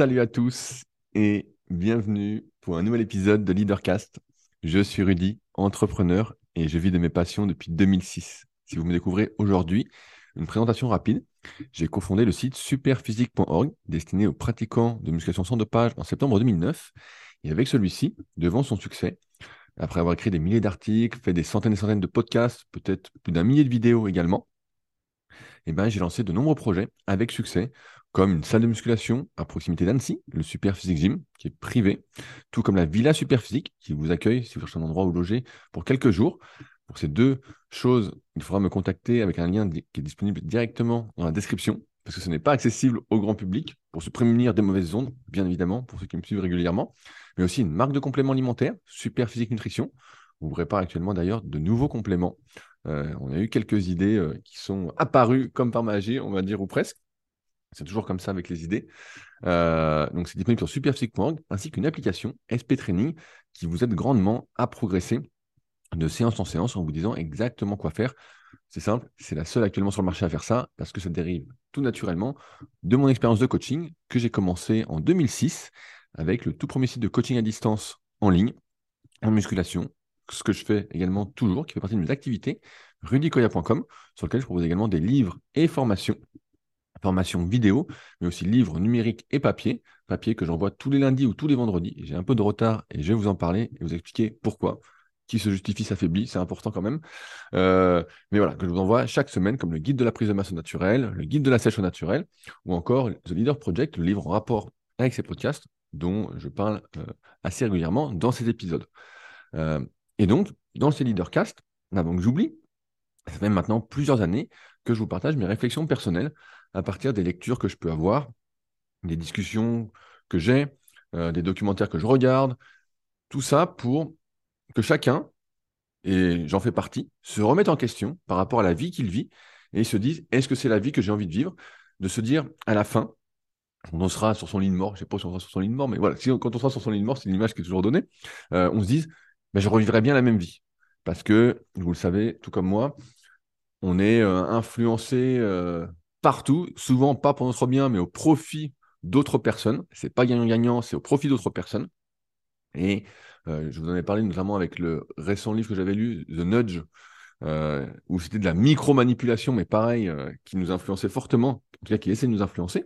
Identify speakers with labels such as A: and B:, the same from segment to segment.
A: Salut à tous et bienvenue pour un nouvel épisode de Leadercast. Je suis Rudy, entrepreneur et je vis de mes passions depuis 2006. Si vous me découvrez aujourd'hui, une présentation rapide. J'ai cofondé le site superphysique.org destiné aux pratiquants de musculation sans dopage en septembre 2009. Et avec celui-ci, devant son succès, après avoir écrit des milliers d'articles, fait des centaines et centaines de podcasts, peut-être plus d'un millier de vidéos également, eh ben, j'ai lancé de nombreux projets avec succès, comme une salle de musculation à proximité d'Annecy, le Super Physique Gym, qui est privé, tout comme la Villa Super Physique, qui vous accueille si vous cherchez un endroit où loger pour quelques jours. Pour ces deux choses, il faudra me contacter avec un lien qui est disponible directement dans la description, parce que ce n'est pas accessible au grand public, pour se prémunir des mauvaises ondes, bien évidemment, pour ceux qui me suivent régulièrement, mais aussi une marque de compléments alimentaires, Super Physique Nutrition. On vous prépare actuellement d'ailleurs de nouveaux compléments. Euh, on a eu quelques idées euh, qui sont apparues comme par magie, on va dire, ou presque. C'est toujours comme ça avec les idées. Euh, donc, c'est disponible sur superphysique.org ainsi qu'une application SP Training qui vous aide grandement à progresser de séance en séance en vous disant exactement quoi faire. C'est simple, c'est la seule actuellement sur le marché à faire ça parce que ça dérive tout naturellement de mon expérience de coaching que j'ai commencé en 2006 avec le tout premier site de coaching à distance en ligne, en musculation, ce que je fais également toujours, qui fait partie de mes activités, rudicoya.com, sur lequel je propose également des livres et formations formation vidéo, mais aussi livres numériques et papier. Papier que j'envoie tous les lundis ou tous les vendredis. J'ai un peu de retard et je vais vous en parler et vous expliquer pourquoi. Qui se justifie s'affaiblit, c'est important quand même. Euh, mais voilà, que je vous envoie chaque semaine, comme le guide de la prise de masse naturelle, le guide de la sèche au naturel, ou encore The Leader Project, le livre en rapport avec ces podcasts, dont je parle euh, assez régulièrement dans ces épisodes. Euh, et donc, dans ces Leadercasts, avant que j'oublie, ça fait maintenant plusieurs années que je vous partage mes réflexions personnelles à partir des lectures que je peux avoir, des discussions que j'ai, euh, des documentaires que je regarde, tout ça pour que chacun, et j'en fais partie, se remette en question par rapport à la vie qu'il vit et se dise est-ce que c'est la vie que j'ai envie de vivre? De se dire à la fin, on sera sur son lit de mort, je ne sais pas si on sera sur son lit de mort, mais voilà, quand on sera sur son lit de mort, c'est l'image qui est toujours donnée, euh, on se dise ben, je revivrai bien la même vie. Parce que, vous le savez, tout comme moi, on est euh, influencé partout, souvent pas pour notre bien, mais au profit d'autres personnes. C'est pas gagnant-gagnant, c'est au profit d'autres personnes. Et euh, je vous en ai parlé notamment avec le récent livre que j'avais lu, The Nudge, euh, où c'était de la micro-manipulation, mais pareil, euh, qui nous influençait fortement, en tout cas qui essaie de nous influencer.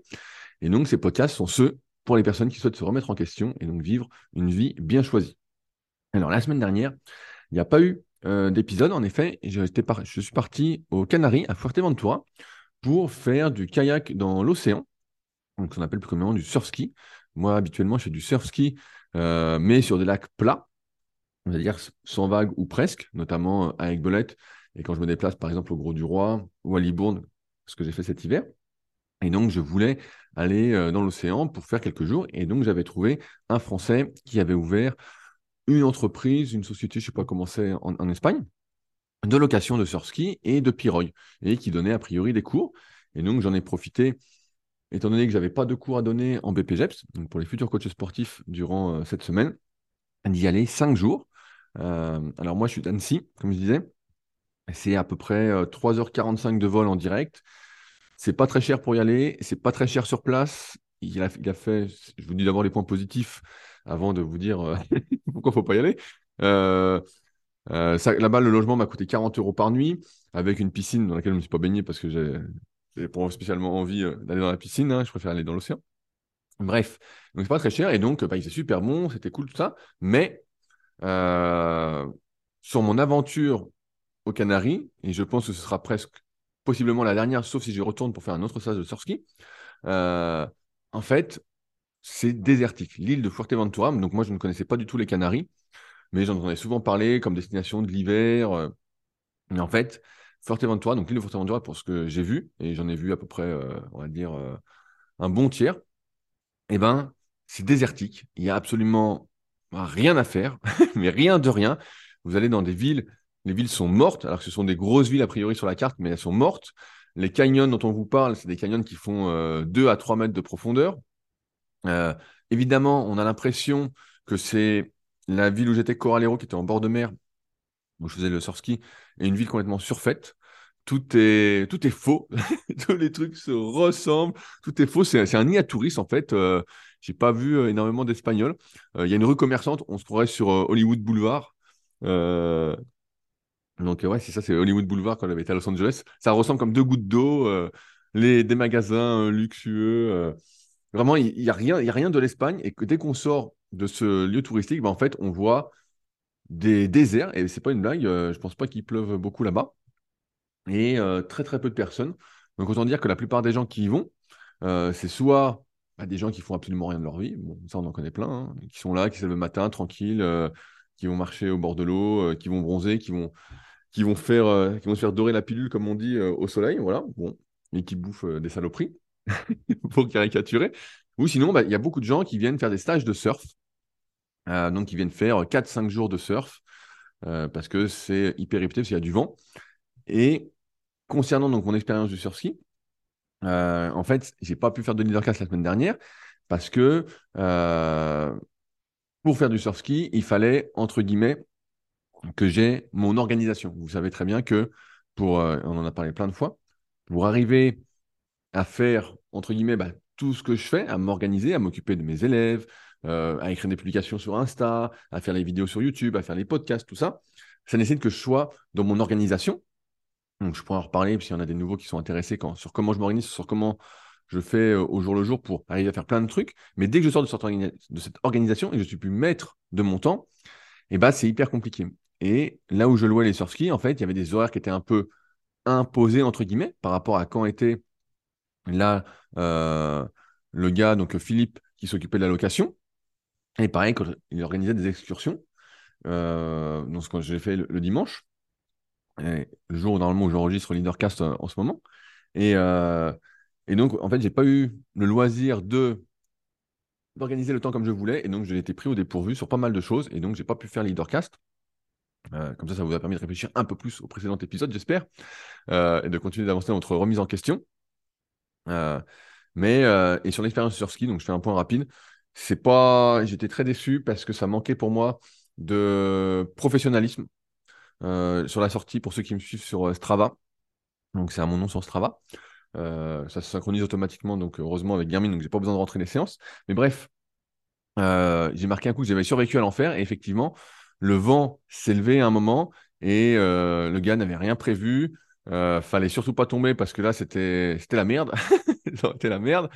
A: Et donc, ces podcasts sont ceux pour les personnes qui souhaitent se remettre en question et donc vivre une vie bien choisie. Alors, la semaine dernière, il n'y a pas eu d'épisode, en effet, je, suis parti aux Canaries, à Fuerteventura, pour faire du kayak dans l'océan. Donc, on appelle plus communément du surf ski. Moi, habituellement, je fais du surf ski, euh, mais sur des lacs plats, c'est-à-dire sans vagues ou presque, notamment euh, avec Belette. Et quand je me déplace, par exemple, au Gros du Roi ou à Libourne, ce que j'ai fait cet hiver. Et donc, je voulais aller euh, dans l'océan pour faire quelques jours. Et donc, j'avais trouvé un Français qui avait ouvert une entreprise, une société, je ne sais pas comment c'est en Espagne, de location de surf ski et de pirogue, et qui donnait a priori des cours. Et donc, j'en ai profité, étant donné que je n'avais pas de cours à donner en BPGEPS, donc pour les futurs coachs sportifs durant euh, cette semaine, d'y aller cinq jours. Euh, alors, moi, je suis d'Annecy, comme je disais. C'est à peu près 3h45 euh, de vol en direct. C'est pas très cher pour y aller, c'est pas très cher sur place. Il a, il a fait, je vous dis d'abord les points positifs avant de vous dire pourquoi il ne faut pas y aller. Euh, là-bas, le logement m'a coûté 40 euros par nuit, avec une piscine dans laquelle je ne me suis pas baigné parce que j'ai pas spécialement envie euh, d'aller dans la piscine, hein, je préfère aller dans l'océan. Bref, donc c'est pas très cher, et donc bah, il super bon, c'était cool tout ça, mais euh, sur mon aventure aux Canaries, et je pense que ce sera presque possiblement la dernière, sauf si je retourne pour faire un autre stage de surf ski, en fait, c'est désertique. L'île de Fuerteventura, donc moi je ne connaissais pas du tout les Canaries, mais j'en ai souvent parlé comme destination de l'hiver. Euh. mais en fait, Fuerteventura, donc l'île de Fuerteventura, pour ce que j'ai vu, et j'en ai vu à peu près, euh, on va dire, euh, un bon tiers, eh ben, c'est désertique. Il n'y a absolument rien à faire, mais rien de rien. Vous allez dans des villes, les villes sont mortes, alors que ce sont des grosses villes a priori sur la carte, mais elles sont mortes. Les canyons dont on vous parle, c'est des canyons qui font 2 à 3 mètres de profondeur. Évidemment, on a l'impression que c'est la ville où j'étais, Coralero, qui était en bord de mer, où je faisais le surf ski, est une ville complètement surfaite. Tout est, tout est faux. Tous les trucs se ressemblent. Tout est faux. C'est un nid à touristes, en fait. Euh, J'ai pas vu euh, énormément d'Espagnols. Il y a une rue commerçante, on se croirait sur Hollywood Boulevard. Donc ouais, c'est ça, c'est Hollywood Boulevard quand on avait été à Los Angeles. Ça ressemble comme deux gouttes d'eau. les, des magasins luxueux. Vraiment, il n'y a, rien, y a rien de l'Espagne. Et que dès qu'on sort de ce lieu touristique, ben, en fait, on voit des déserts. Et c'est pas une blague, je pense pas qu'il pleuve beaucoup là-bas. Et très très peu de personnes. Donc autant dire que la plupart des gens qui y vont, euh, c'est soit bah, des gens qui font absolument rien de leur vie, ça on en connaît plein, hein, qui sont là, qui se lèvent le matin tranquilles, euh, qui vont marcher au bord de l'eau, euh, qui vont bronzer, qui vont, qui vont faire, qui vont se faire dorer la pilule comme on dit au soleil, voilà, bon, et qui bouffent des saloperies pour caricaturer. Ou sinon, bah, il y a beaucoup de gens qui viennent faire des stages de surf, donc ils viennent faire 4-5 jours de surf parce que c'est hyper réputé, parce qu'il y a du vent. Et concernant donc mon expérience du surf ski, euh, en fait, j'ai pas pu faire de leadercast la semaine dernière parce que euh, pour faire du surf ski, il fallait entre guillemets que j'ai mon organisation. Vous savez très bien que pour, euh, on en a parlé plein de fois, pour arriver à faire entre guillemets bah, tout ce que je fais, à m'organiser, à m'occuper de mes élèves, à écrire des publications sur Insta, à faire les vidéos sur YouTube, à faire les podcasts, tout ça, ça nécessite que je sois dans mon organisation donc, je pourrais en reparler s'il y en a des nouveaux qui sont intéressés sur comment je m'organise, sur comment je fais euh, au jour le jour pour arriver à faire plein de trucs. Mais dès que je sors de cette, organisation et que je suis plus maître de mon temps, eh ben, c'est hyper compliqué. Et là où je louais les surf en fait, il y avait des horaires qui étaient un peu imposés, entre guillemets, par rapport à quand était là euh, le gars, donc Philippe, qui s'occupait de la location. Et pareil, il organisait des excursions, euh, donc ce que j'ai fait le dimanche, le jour où normalement j'enregistre Leadercast euh, en ce moment. Et, donc, en fait, j'ai pas eu le loisir de d'organiser le temps comme je voulais. Et donc, j'ai été pris au dépourvu sur pas mal de choses. Et donc, j'ai pas pu faire Leadercast. Comme ça, ça vous a permis de réfléchir un peu plus au précédent épisode, j'espère, et de continuer d'avancer dans votre remise en question. Mais et sur l'expérience sur ski, donc je fais un point rapide. C'est pas, j'étais très déçu parce que ça manquait pour moi de professionnalisme euh, sur la sortie pour ceux qui me suivent sur euh, Strava. Donc c'est à mon nom sur Strava. Euh, ça se synchronise automatiquement, donc heureusement avec Garmin, donc j'ai pas besoin de rentrer les séances. Mais bref, j'ai marqué un coup j'avais survécu à l'enfer et effectivement, le vent s'est levé à un moment et le gars n'avait rien prévu. Fallait surtout pas tomber parce que là c'était la merde, c'était la merde.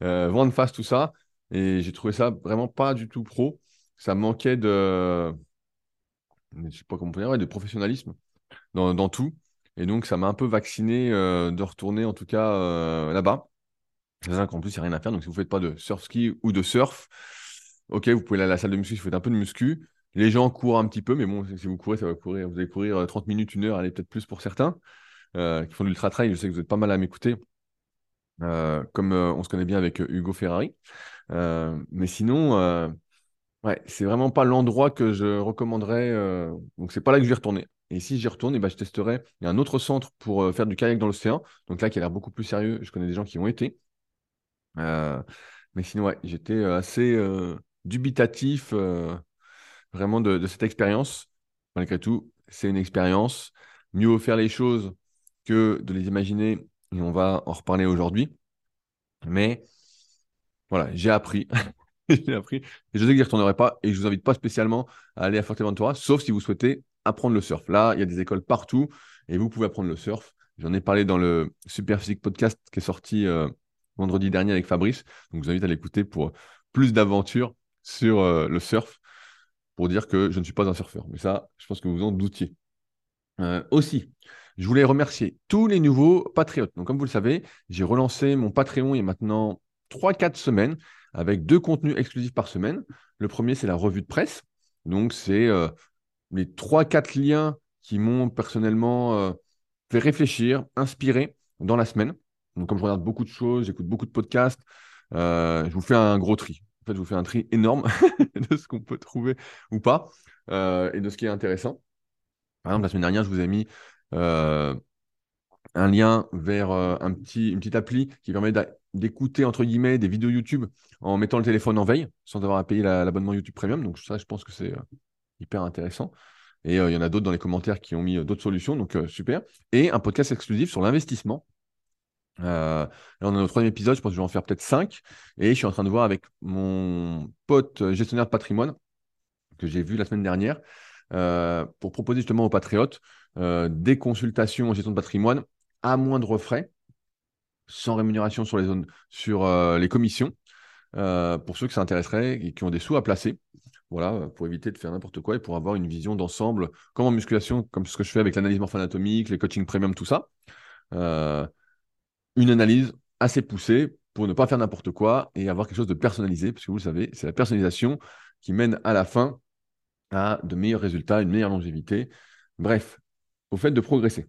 A: vent de face tout ça et j'ai trouvé ça vraiment pas du tout pro. Ça manquait de je sais pas comment dire, de professionnalisme dans, tout. Et donc, ça m'a un peu vacciné euh, de retourner, en tout cas, euh, là-bas. C'est qu'en plus, il n'y a rien à faire. Donc, si vous ne faites pas de surf ski ou de surf, ok, vous pouvez aller à la salle de muscu si vous faites un peu de muscu. Les gens courent un petit peu, mais bon, si vous courez, ça va courir. Vous allez courir 30 euh, minutes, une heure, allez peut-être plus pour certains qui font de l'ultra trail. Je sais que vous êtes pas mal à m'écouter, comme on se connaît bien avec Hugo Ferrari. mais sinon, Ouais, c'est vraiment pas l'endroit que je recommanderais. Euh, donc, c'est pas là que je vais. Et si j'y retourne, eh ben, je testerai. Il y a un autre centre pour euh, faire du kayak dans l'océan. Donc là, qui a l'air beaucoup plus sérieux. Je connais des gens qui ont été. Euh, mais sinon, ouais, j'étais assez dubitatif vraiment de cette expérience. Malgré tout, c'est une expérience. Mieux faire les choses que de les imaginer. Et on va en reparler aujourd'hui. Mais voilà, j'ai appris. j'ai appris. Et je sais que j'y retournerai pas et je vous invite pas spécialement à aller à Forteventura, sauf si vous souhaitez apprendre le surf. Là, il y a des écoles partout et vous pouvez apprendre le surf. J'en ai parlé dans le Super Physique Podcast qui est sorti euh, vendredi dernier avec Fabrice. Donc, je vous invite à l'écouter pour plus d'aventures sur euh, le surf pour dire que je ne suis pas un surfeur. Mais ça, je pense que vous en doutiez. Euh, aussi, je voulais remercier tous les nouveaux patriotes. Donc, comme vous le savez, j'ai relancé mon Patreon il y a maintenant 3-4 semaines avec deux contenus exclusifs par semaine. Le premier, c'est la revue de presse. Donc, c'est euh, les trois, quatre liens qui m'ont personnellement euh, fait réfléchir, inspiré dans la semaine. Donc, comme je regarde beaucoup de choses, j'écoute beaucoup de podcasts, euh, je vous fais un gros tri. En fait, je vous fais un tri énorme de ce qu'on peut trouver ou pas et de ce qui est intéressant. Par exemple, la semaine dernière, je vous ai mis un lien vers un petit, une petite appli qui permet d'écouter entre guillemets des vidéos YouTube en mettant le téléphone en veille sans avoir à payer l'abonnement YouTube Premium. Donc ça, je pense que c'est euh, hyper intéressant. Et euh, il y en a d'autres dans les commentaires qui ont mis euh, d'autres solutions, donc super. Et un podcast exclusif sur l'investissement. là, on est au troisième épisode, je pense que je vais en faire peut-être cinq. Et je suis en train de voir avec mon pote gestionnaire de patrimoine que j'ai vu la semaine dernière pour proposer justement aux patriotes des consultations en gestion de patrimoine à moindre frais, sans rémunération sur les zones, sur les commissions, pour ceux que ça intéresserait et qui ont des sous à placer. Voilà, pour éviter de faire n'importe quoi et pour avoir une vision d'ensemble, comme en musculation, comme ce que je fais avec l'analyse morpho-anatomique, les coachings premium, tout ça. Euh, une analyse assez poussée pour ne pas faire n'importe quoi et avoir quelque chose de personnalisé, parce que vous le savez, c'est la personnalisation qui mène à la fin à de meilleurs résultats, une meilleure longévité. Bref, au fait de progresser.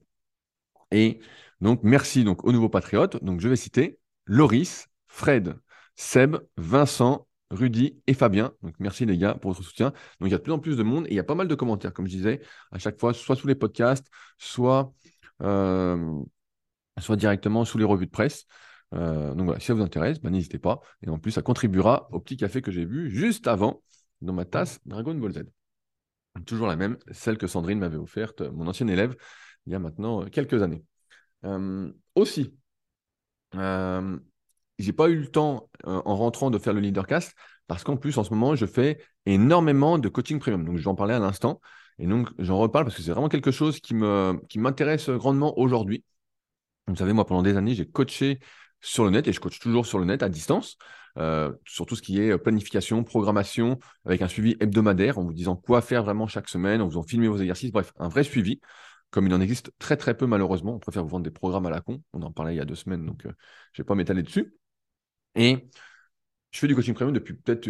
A: Et donc, merci donc aux nouveaux patriotes. Donc, je vais citer Loris, Fred, Seb, Vincent, Rudy et Fabien. Donc merci les gars pour votre soutien. Donc il y a de plus en plus de monde et il y a pas mal de commentaires, comme je disais, à chaque fois, soit sous les podcasts, soit, euh, soit directement sous les revues de presse. Euh, donc voilà, si ça vous intéresse, ben, n'hésitez pas. Et en plus, ça contribuera au petit café que j'ai vu juste avant dans ma tasse Dragon Ball Z. Toujours la même, celle que Sandrine m'avait offerte, mon ancienne élève, il y a maintenant quelques années. Euh, aussi, j'ai pas eu le temps euh, en rentrant de faire le leadercast parce qu'en plus en ce moment je fais énormément de coaching premium. Donc je vais en parler à l'instant et donc j'en reparle parce que c'est vraiment quelque chose qui qui m'intéresse grandement aujourd'hui. Vous savez moi pendant des années j'ai coaché sur le net et je coach toujours sur le net à distance euh, sur tout ce qui est planification, programmation avec un suivi hebdomadaire en vous disant quoi faire vraiment chaque semaine, en vous faisant filmer vos exercices, bref un vrai suivi comme il en existe très très peu malheureusement. On préfère vous vendre des programmes à la con. On en parlait il y a deux semaines, donc euh, je ne vais pas m'étaler dessus. Et je fais du coaching premium depuis peut-être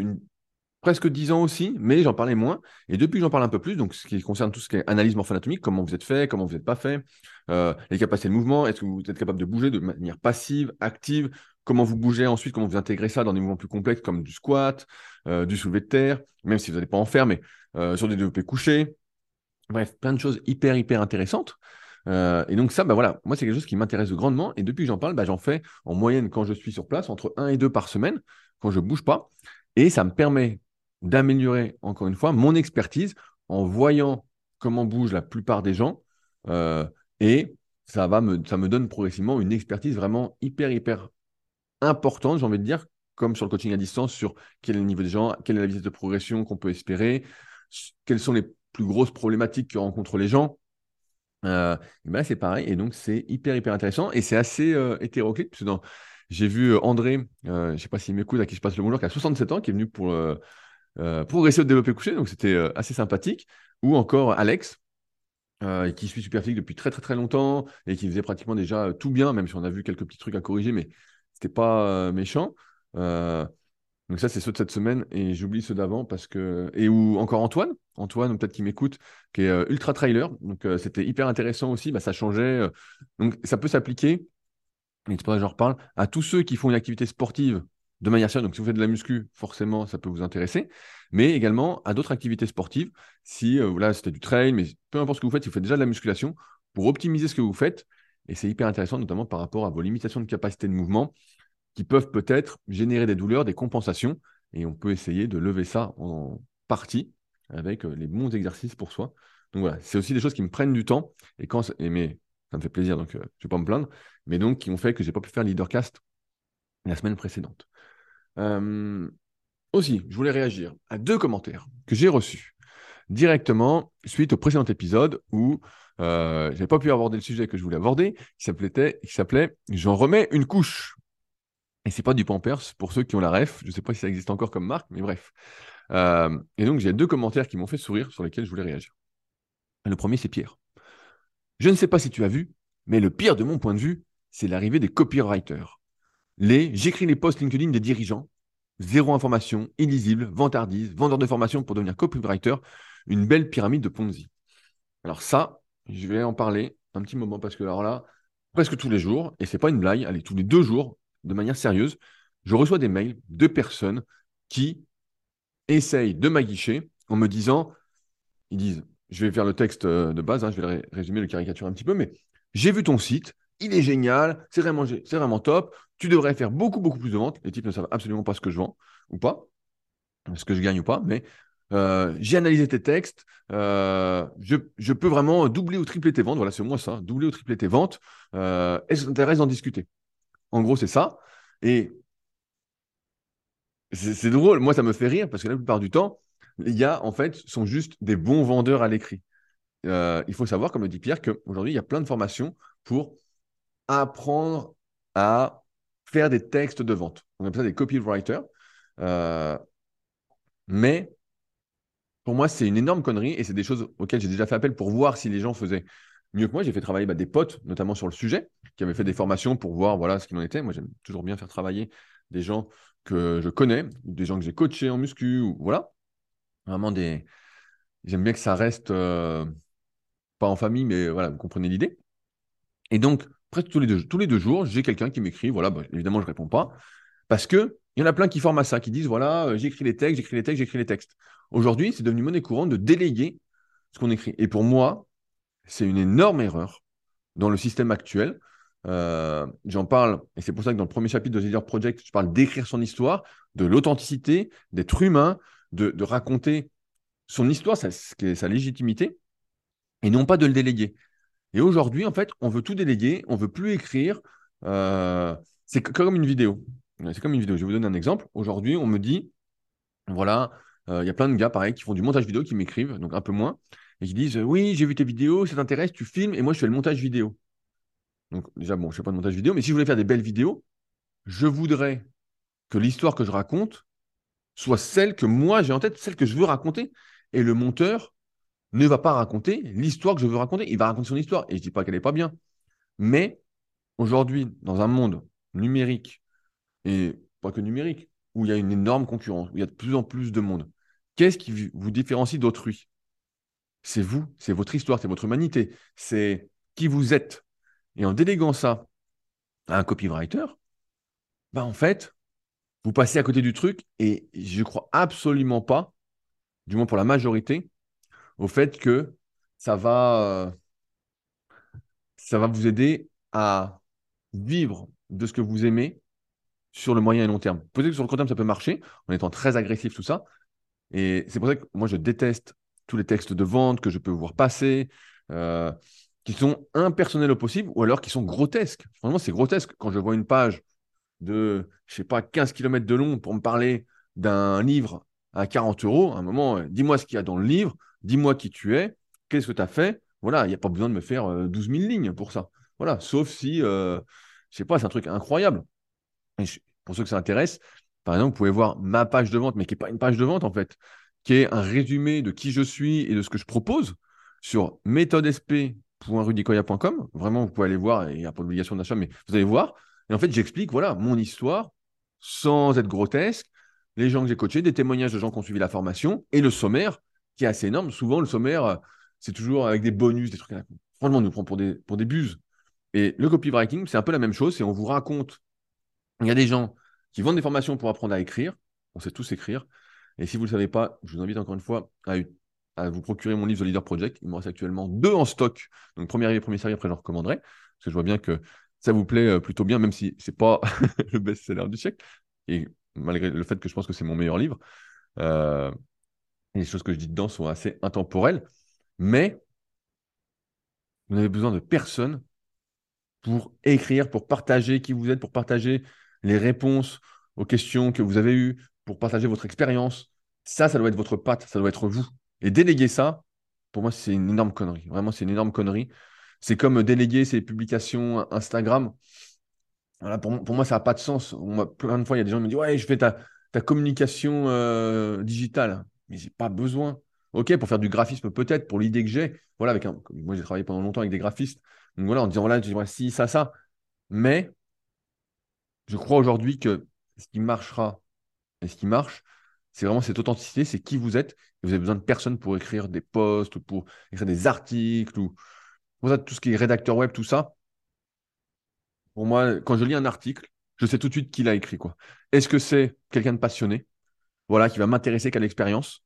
A: presque dix ans aussi, mais j'en parlais moins. Et depuis j'en parle un peu plus, donc ce qui concerne tout ce qui est analyse morpho-anatomique, comment vous êtes fait, comment vous n'êtes pas fait, euh, les capacités de mouvement, est-ce que vous êtes capable de bouger de manière passive, active, comment vous bougez ensuite, comment vous intégrez ça dans des mouvements plus complexes comme du squat, euh, du soulevé de terre, même si vous n'allez pas en faire, mais euh, sur des développés couchés. Bref, plein de choses hyper, hyper intéressantes. Euh, et donc ça, bah voilà, moi c'est quelque chose qui m'intéresse grandement. Et depuis que j'en parle, bah, j'en fais en moyenne quand je suis sur place entre 1 et 2 par semaine, quand je bouge pas. Et ça me permet d'améliorer, encore une fois, mon expertise en voyant comment bougent la plupart des gens. Et ça, va me, ça me donne progressivement une expertise vraiment hyper, hyper importante, j'ai envie de dire, comme sur le coaching à distance, sur quel est le niveau des gens, quelle est la vitesse de progression qu'on peut espérer, quelles sont les plus grosses problématiques que rencontrent les gens. Euh, ben c'est pareil, et donc c'est hyper hyper intéressant et c'est assez euh, hétéroclite. Parce que j'ai vu euh, André, je ne sais pas s'il m'écoute, à qui je passe le bonjour, qui a 67 ans, qui est venu pour progresser au développer couché, donc c'était assez sympathique. Ou encore Alex, qui suit Superphysique depuis très très très longtemps et qui faisait pratiquement déjà tout bien, même si on a vu quelques petits trucs à corriger, mais pas méchant. Donc ça, c'est ceux de cette semaine et j'oublie ceux d'avant parce que... Et ou encore Antoine, Antoine, peut-être qui m'écoute, qui est euh, ultra trailer. Donc euh, c'était hyper intéressant aussi, bah, ça changeait. Euh, donc ça peut s'appliquer, et c'est pour ça que j'en reparle, à tous ceux qui font une activité sportive de manière sérieuse. Donc si vous faites de la muscu, forcément, ça peut vous intéresser. Mais également à d'autres activités sportives, si là c'était du trail, mais peu importe ce que vous faites, si vous faites déjà de la musculation, pour optimiser ce que vous faites. Et c'est hyper intéressant, notamment par rapport à vos limitations de capacité de mouvement qui peuvent peut-être générer des douleurs, des compensations, et on peut essayer de lever ça en partie avec euh, les bons exercices pour soi. Donc voilà, c'est aussi des choses qui me prennent du temps, et quand et mais ça me fait plaisir, donc euh, je ne vais pas me plaindre, mais donc qui ont fait que je n'ai pas pu faire Leadercast la semaine précédente. Euh, aussi, je voulais réagir à deux commentaires que j'ai reçus directement suite au précédent épisode où euh, je n'avais pas pu aborder le sujet que je voulais aborder, qui s'appelait J'en remets une couche. Et c'est pas du Pampers pour ceux qui ont la ref. Je sais pas si ça existe encore comme marque, mais bref. Euh, et donc, j'ai deux commentaires qui m'ont fait sourire sur lesquels je voulais réagir. Le premier, c'est Pierre. Je ne sais pas si tu as vu, mais le pire de mon point de vue, c'est l'arrivée des copywriters. Les j'écris les posts LinkedIn des dirigeants, zéro information, illisible, vantardise, vendeur de formation pour devenir copywriter, une belle pyramide de Ponzi. Alors ça, je vais en parler un petit moment parce que alors là, presque tous les jours, et c'est pas une blague, allez, tous les deux jours, de manière sérieuse, je reçois des mails de personnes qui essayent de m'aguicher en me disant, ils disent, je vais faire le texte euh, de base, hein, je vais résumer, le caricature un petit peu, mais j'ai vu ton site, il est génial, c'est vraiment, c'est vraiment top, tu devrais faire beaucoup, beaucoup plus de ventes. Les types ne savent absolument pas ce que je vends ou pas, ce que je gagne ou pas, mais euh, j'ai analysé tes textes, euh, je, peux vraiment doubler ou tripler tes ventes, voilà, c'est moi ça, doubler ou tripler tes ventes, est-ce que ça t'intéresse d'en discuter? En gros, c'est ça. Et c'est drôle. Moi, ça me fait rire parce que la plupart du temps, les gars, en fait, sont juste des bons vendeurs à l'écrit. Euh, il faut savoir, comme le dit Pierre, qu'aujourd'hui, il y a plein de formations pour apprendre à faire des textes de vente. On appelle ça des copywriters. Euh, mais pour moi, c'est une énorme connerie et c'est des choses auxquelles j'ai déjà fait appel pour voir si les gens faisaient mieux que moi. J'ai fait travailler bah, des potes, notamment sur le sujet, qui avaient fait des formations pour voir voilà, ce qu'il en était. Moi, j'aime toujours bien faire travailler des gens que je connais, des gens que j'ai coachés en muscu, voilà. Vraiment des. J'aime bien que ça reste euh, pas en famille, mais voilà, vous comprenez l'idée. Et donc, presque tous les deux, tous les deux jours, j'ai quelqu'un qui m'écrit. Voilà, bah, évidemment, je ne réponds pas. Parce que il y en a plein qui forment à ça, qui disent voilà, euh, j'écris les textes, j'écris les textes, j'écris les textes. Aujourd'hui, c'est devenu monnaie courante de déléguer ce qu'on écrit. Et pour moi, c'est une énorme erreur dans le système actuel. Euh, j'en parle, et c'est pour ça que dans le premier chapitre de The Leader Project, je parle d'écrire son histoire, de l'authenticité, d'être humain, de, raconter son histoire, sa, légitimité, et non pas de le déléguer. Et aujourd'hui, en fait, on veut tout déléguer, on veut plus écrire. Euh, c'est comme une vidéo. C'est comme une vidéo. Je vais vous donner un exemple. Aujourd'hui, on me dit, voilà, euh, il y a plein de gars, pareil, qui font du montage vidéo, qui m'écrivent, donc un peu moins, et qui disent, oui, j'ai vu tes vidéos, ça t'intéresse, tu filmes, et moi, je fais le montage vidéo. Donc déjà, bon, je ne fais pas de montage vidéo, mais si je voulais faire des belles vidéos, je voudrais que l'histoire que je raconte soit celle que moi j'ai en tête, celle que je veux raconter. Et le monteur ne va pas raconter l'histoire que je veux raconter. Il va raconter son histoire. Et je ne dis pas qu'elle n'est pas bien. Mais aujourd'hui, dans un monde numérique, et pas que numérique, où il y a une énorme concurrence, où il y a de plus en plus de monde, qu'est-ce qui vous différencie d'autrui? C'est vous, c'est votre histoire, c'est votre humanité, c'est qui vous êtes. Et en déléguant ça à un copywriter, bah en fait, vous passez à côté du truc et je crois absolument pas, du moins pour la majorité, au fait que ça va, euh, ça va vous aider à vivre de ce que vous aimez sur le moyen et long terme. Peut-être que sur le court terme, ça peut marcher en étant très agressif, tout ça. Et c'est pour ça que moi, je déteste tous les textes de vente que je peux voir passer. Euh, qui sont impersonnels au possible ou alors qui sont grotesques. Franchement, c'est grotesque. Quand je vois une page de, je sais pas, 15 km de long pour me parler d'un livre à 40 euros, à un moment, euh, dis-moi ce qu'il y a dans le livre, dis-moi qui tu es, qu'est-ce que tu as fait. Voilà, il n'y a pas besoin de me faire 12 euh, 000 lignes pour ça. Voilà, sauf si, euh, je sais pas, c'est un truc incroyable. Pour ceux que ça intéresse, par exemple, vous pouvez voir ma page de vente, mais qui n'est pas une page de vente en fait, qui est un résumé de qui je suis et de ce que je propose sur méthodesp rudicoya.com. Vraiment, vous pouvez aller voir, il n'y a pas d'obligation d'achat, mais vous allez voir. Et en fait, j'explique voilà, mon histoire sans être grotesque, les gens que j'ai coachés, des témoignages de gens qui ont suivi la formation et le sommaire qui est assez énorme. Souvent, le sommaire, euh, c'est toujours avec des bonus, des trucs. Franchement, on nous prend pour des, pour des buses. Et le copywriting, c'est un peu la même chose. C'est on vous raconte. Il y a des gens qui vendent des formations pour apprendre à écrire. On sait tous écrire. Et si vous ne le savez pas, je vous invite encore une fois à vous procurer mon livre The Leader Project. Il me reste actuellement deux en stock. Donc, premier arrivé, premier servi, après, je le recommanderai. Parce que je vois bien que ça vous plaît euh, plutôt bien, même si ce n'est pas le best-seller du siècle. Et malgré le fait que je pense que c'est mon meilleur livre, euh, les choses que je dis dedans sont assez intemporelles. Mais vous n'avez besoin de personne pour écrire, pour partager qui vous êtes, pour partager les réponses aux questions que vous avez eues, pour partager votre expérience. Ça, ça doit être votre patte, ça doit être vous. Et déléguer ça, pour moi, c'est une énorme connerie. Vraiment, c'est une énorme connerie. C'est comme déléguer ses publications Instagram. Voilà, pour, moi, ça n'a pas de sens. On plein de fois, il y a des gens qui me disent Ouais, je fais ta, ta communication euh, digitale. Mais j'ai pas besoin. Ok, pour faire du graphisme, peut-être, pour l'idée que j'ai. Voilà, avec un, moi, j'ai travaillé pendant longtemps avec des graphistes. Donc voilà, en disant Voilà, j'aimerais si, ça, ça. Mais je crois aujourd'hui que ce qui marchera et ce qui marche, c'est vraiment cette authenticité, c'est qui vous êtes. vous avez besoin de personne pour écrire des posts, ou pour écrire des articles, ou tout ce qui est rédacteur web, tout ça. Pour moi, quand je lis un article, je sais tout de suite qui l'a écrit. Est-ce que c'est quelqu'un de passionné, voilà, qui va m'intéresser qu'à l'expérience,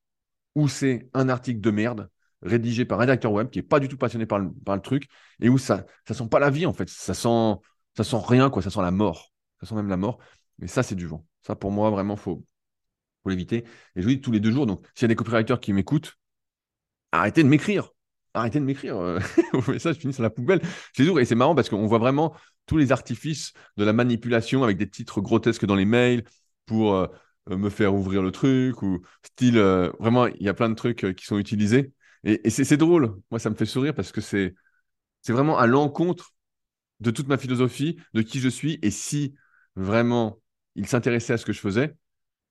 A: ou c'est un article de merde rédigé par un rédacteur web qui n'est pas du tout passionné par le, par le, truc, et où ça ne sent pas la vie, en fait. Ça sent, ça sent rien, quoi. Ça sent la mort. Ça sent même la mort. Mais ça, c'est du vent. Ça, pour moi, vraiment, faut, faut l'éviter. Et je vous dis tous les deux jours. Donc, s'il y a des copywriters qui m'écoutent, arrêtez de m'écrire. Arrêtez de m'écriire. Vos messages finissent à la poubelle. C'est dur et c'est marrant parce qu'on voit vraiment tous les artifices de la manipulation avec des titres grotesques dans les mails pour euh, me faire ouvrir le truc ou style. euh, vraiment, il y a plein de trucs euh, qui sont utilisés. Et, et c'est drôle. Moi, ça me fait sourire parce que c'est vraiment à l'encontre de toute ma philosophie, de qui je suis. Et si vraiment il s'intéressait à ce que je faisais,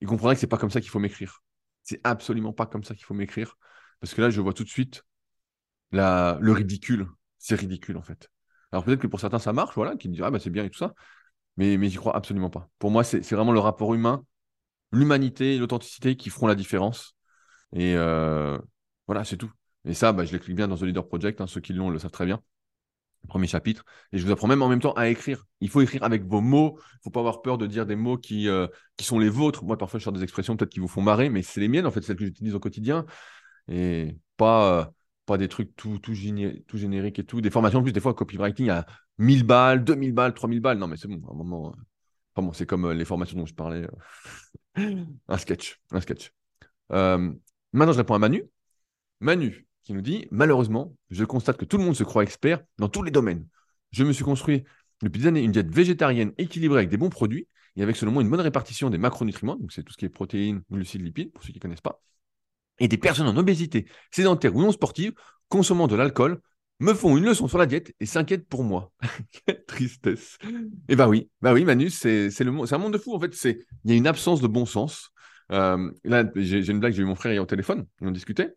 A: il comprendrait que c'est pas comme ça qu'il faut m'écrire. C'est absolument pas comme ça qu'il faut m'écrire. Parce que là, je vois tout de suite le ridicule. C'est ridicule, en fait. Alors peut-être que pour certains, ça marche, voilà, qui disent, ah bah c'est bien et tout ça. Mais, mais j'y crois absolument pas. Pour moi, c'est c'est vraiment le rapport humain, l'humanité, l'authenticité qui feront la différence. Et euh, voilà, c'est tout. Et ça, bah, je l'explique bien dans The Leader Project. hein, ceux qui l'ont le savent très bien. Premier chapitre. Et je vous apprends même en même temps à écrire. Il faut écrire avec vos mots. Il faut pas avoir peur de dire des mots qui, euh, qui sont les vôtres. Moi, parfois, je sors des expressions peut-être qui vous font marrer, mais c'est les miennes, en fait, celles que j'utilise au quotidien. Et pas, euh, pas des trucs tout, tout, géné- tout génériques et tout. Des formations, en plus, des fois, copywriting à 1000 balles, 2000 balles, 3000 balles. Non, mais c'est bon, à un moment. euh, Enfin bon, c'est comme les formations dont je parlais. un sketch, un sketch. Maintenant, je réponds à Manu. Manu qui nous dit Malheureusement, je constate que tout le monde se croit expert dans tous les domaines. Je me suis construit depuis des années une diète végétarienne équilibrée avec des bons produits et avec moi une bonne répartition des macronutriments, donc c'est tout ce qui est protéines, glucides, lipides, pour ceux qui ne connaissent pas, et des personnes en obésité, sédentaires ou non sportives, consommant de l'alcool, me font une leçon sur la diète et s'inquiètent pour moi. Quelle tristesse. Et bah oui, bah oui, Manu, c'est un monde de fou en fait. Il y a une absence de bon sens. Euh, là, j'ai j'ai une blague, j'ai eu mon frère hier au téléphone, et on discutait.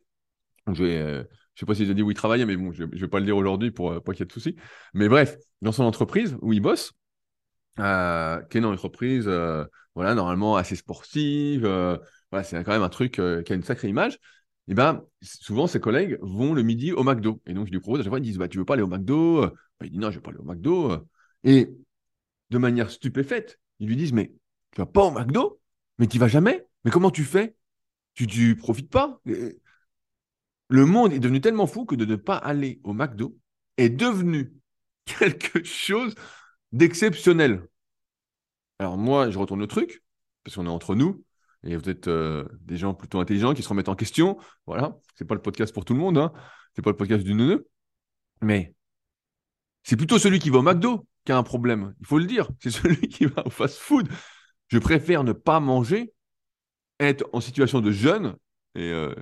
A: Je vais, euh, sais pas si j'ai dit où il travaillait, mais je, je vais pas le dire aujourd'hui pour euh, pas qu'il y ait de soucis. Mais bref, dans son entreprise où il bosse, euh, qui est une entreprise, voilà, normalement assez sportive, voilà, c'est quand même un truc qui a une sacrée image. Et ben, souvent ses collègues vont le midi au McDo. Et donc je lui propose à chaque fois, ils disent, bah tu veux pas aller au McDo? Bah, il dit non, je veux pas aller au McDo. Et de manière stupéfaite, ils lui disent, mais tu vas pas au McDo? Mais tu vas jamais? Mais comment tu fais? Tu, tu profites pas? Le monde est devenu tellement fou que de ne pas aller au McDo est devenu quelque chose d'exceptionnel. Alors moi, je retourne le truc, parce qu'on est entre nous, et vous êtes euh, des gens plutôt intelligents qui se remettent en question. Voilà, c'est pas le podcast pour tout le monde, hein. C'est pas le podcast du neuneu. Mais c'est plutôt celui qui va au McDo qui a un problème. Il faut le dire. C'est celui qui va au fast-food. Je préfère ne pas manger, être en situation de jeûne, et, euh,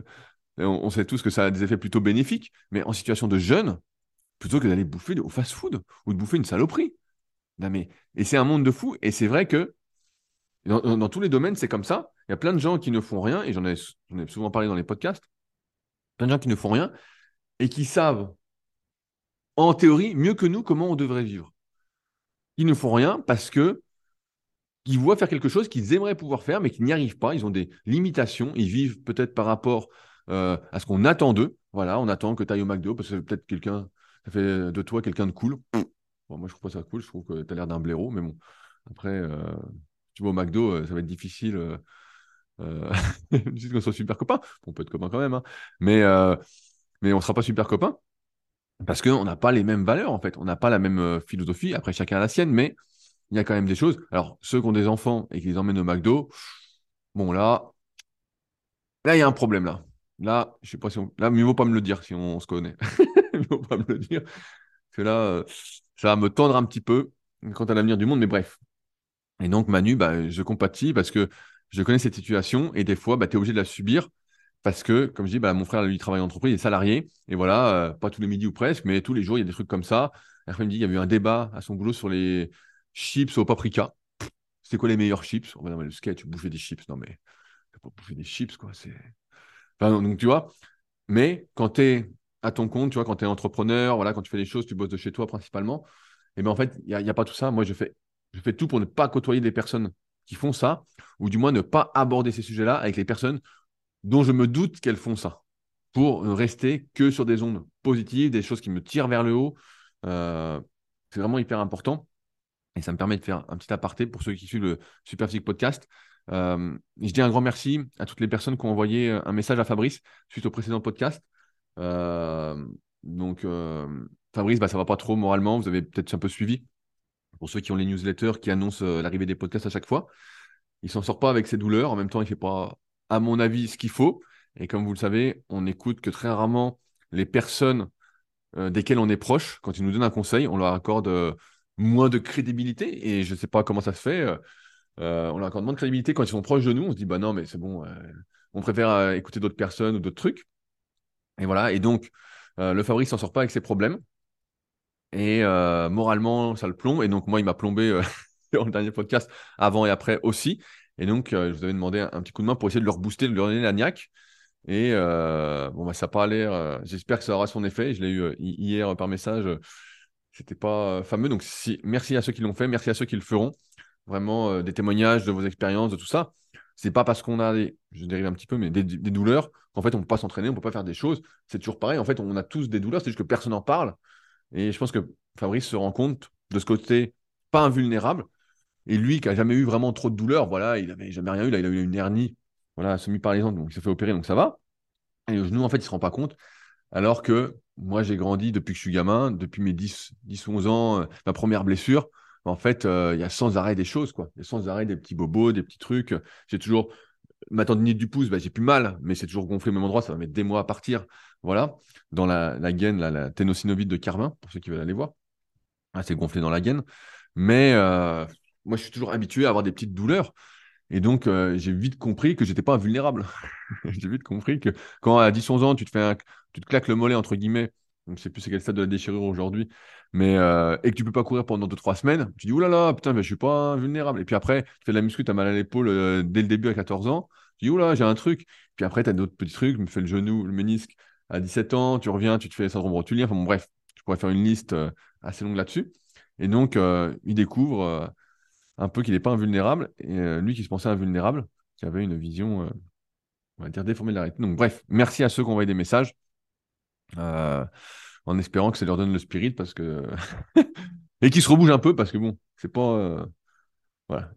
A: on, sait tous que ça a des effets plutôt bénéfiques, mais en situation de jeûne, plutôt que d'aller bouffer au fast-food ou de bouffer une saloperie. Non, et c'est un monde de fou, et c'est vrai que dans, tous les domaines, c'est comme ça. Il y a plein de gens qui ne font rien, et j'en ai, ai souvent parlé dans les podcasts, plein de gens qui ne font rien et qui savent, en théorie, mieux que nous comment on devrait vivre. Ils ne font rien parce que ils voient faire quelque chose qu'ils aimeraient pouvoir faire, mais qu'ils n'y arrivent pas. Ils ont des limitations. Ils vivent peut-être par rapport euh, à ce qu'on attend d'eux. Voilà, on attend que tu ailles au McDo parce que peut-être quelqu'un, ça fait de toi quelqu'un de cool. Bon, moi, je trouve pas ça cool. Je trouve que tu as l'air d'un blaireau, mais bon. Après, euh, tu vas au McDo, euh, ça va être difficile. Euh, euh, juste qu'on soit super copains. On peut être copains quand même, hein. mais, euh, mais on ne sera pas super copains parce qu'on n'a pas les mêmes valeurs, en fait. On n'a pas la même euh, philosophie. Après, chacun a la sienne, mais il y a quand même des choses. Alors, ceux qui ont des enfants et qui les emmènent au McDo, bon, là, là, il y a un problème, là. Là, je sais pas si on... Là, mieux vaut pas me le dire si on, se connaît. mieux vaut pas me le dire. Parce que là, euh, ça va me tendre un petit peu quant à l'avenir du monde, mais bref. Et donc, Manu, bah, je compatis parce que je connais cette situation et des fois, bah, tu es obligé de la subir parce que, comme je dis, bah, mon frère, lui, travaille en entreprise, il est salarié. Et voilà, euh, pas tous les midis ou presque, mais tous les jours, il y a des trucs comme ça. Après, il me dit, il y a eu un débat à son boulot sur les chips au paprika. C'était quoi les meilleurs chips? Oh, bah non, mais le sketch, bouffer des chips. Non, mais pas bouffer des chips, quoi. C'est... Donc, tu vois, mais quand tu es à ton compte, tu vois, quand tu es entrepreneur, voilà, quand tu fais des choses, tu bosses de chez toi principalement, et ben en fait, il n'y a, a pas tout ça. Moi, je fais, je fais tout pour ne pas côtoyer des personnes qui font ça, ou du moins ne pas aborder ces sujets-là avec les personnes dont je me doute qu'elles font ça, pour ne rester que sur des ondes positives, des choses qui me tirent vers le haut. Euh, c'est vraiment hyper important. Et ça me permet de faire un petit aparté pour ceux qui suivent le Superphysique Podcast. Euh, je dis un grand merci à toutes les personnes qui ont envoyé un message à Fabrice suite au précédent podcast. Euh, donc, euh, Fabrice, bah, ça va pas trop moralement. Vous avez peut-être un peu suivi. Pour ceux qui ont les newsletters qui annoncent euh, l'arrivée des podcasts à chaque fois, il s'en sort pas avec ses douleurs. En même temps, il fait pas, à mon avis, ce qu'il faut. Et comme vous le savez, on n'écoute que très rarement les personnes euh, desquelles on est proche. Quand ils nous donnent un conseil, on leur accorde euh, moins de crédibilité. Et je ne sais pas comment ça se fait. Euh, on a encore moins de crédibilité quand ils sont proches de nous. On se dit, bah non, mais c'est bon, on préfère écouter d'autres personnes ou d'autres trucs. Et voilà. Et donc, le Fabrice s'en sort pas avec ses problèmes. Et moralement, ça le plombe. Et donc, moi, il m'a plombé dans le dernier podcast, avant et après aussi. Et donc, je vous avais demandé un, petit coup de main pour essayer de leur booster, de leur donner la niaque. Et bon, bah, ça n'a pas l'air. J'espère que ça aura son effet. Je l'ai eu hier par message. C'était pas fameux. Donc, merci à ceux qui l'ont fait. Merci à ceux qui le feront. Vraiment, des témoignages de vos expériences, de tout ça. C'est pas parce qu'on a des, je dérive un petit peu, mais des, douleurs qu'en fait on peut pas s'entraîner, on peut pas faire des choses. C'est toujours pareil. En fait, on a tous des douleurs, c'est juste que personne n'en parle. Et je pense que Fabrice se rend compte de ce côté pas invulnérable. Et lui, qui a jamais eu vraiment trop de douleurs, voilà, il avait jamais rien eu. Il a eu une hernie, voilà, semi-paralysante, donc il s'est fait opérer, donc ça va. Et le genou, en fait, il se rend pas compte. Alors que moi, j'ai grandi depuis que je suis gamin, depuis mes 10, 10 11 ans, euh, ma première blessure. En fait, euh, il y a sans arrêt des choses, quoi. Il y a sans arrêt des petits bobos, des petits trucs. J'ai toujours ma tendinite du pouce, bah, j'ai plus mal, mais c'est toujours gonflé au même endroit, ça va mettre des mois à partir. Voilà, dans la, la gaine, la ténosynovite de Carvin, pour ceux qui veulent aller voir. Ah, c'est gonflé dans la gaine. Mais euh, moi, je suis toujours habitué à avoir des petites douleurs. Et donc, euh, j'ai vite compris que j'étais pas invulnérable. j'ai vite compris que quand à 10-11 ans, tu te, fais tu te claques le mollet, entre guillemets, je sais plus c'est quel stade de la déchirure aujourd'hui, mais euh, et que tu peux pas courir pendant 2-3 semaines, tu dis oulala, putain, mais je suis pas invulnérable. Et puis après, tu fais de la muscu, tu as mal à l'épaule euh, dès le début à 14 ans, tu dis oula, j'ai un truc. Puis après, tu as d'autres petits trucs, tu me fais le genou, le ménisque à 17 ans, tu reviens, tu te fais le syndrome rotulien. Enfin bon, bref, je pourrais faire une liste assez longue là-dessus. Et donc, il découvre un peu qu'il n'est pas invulnérable. Et euh, lui qui se pensait invulnérable, qui avait une vision, euh, on va dire, déformée de la réalité. Donc, bref, merci à ceux qui ont envoyé des messages. Euh, en espérant que ça leur donne le spirit parce que. et qui se rebouge un peu parce que bon, c'est pas. voilà.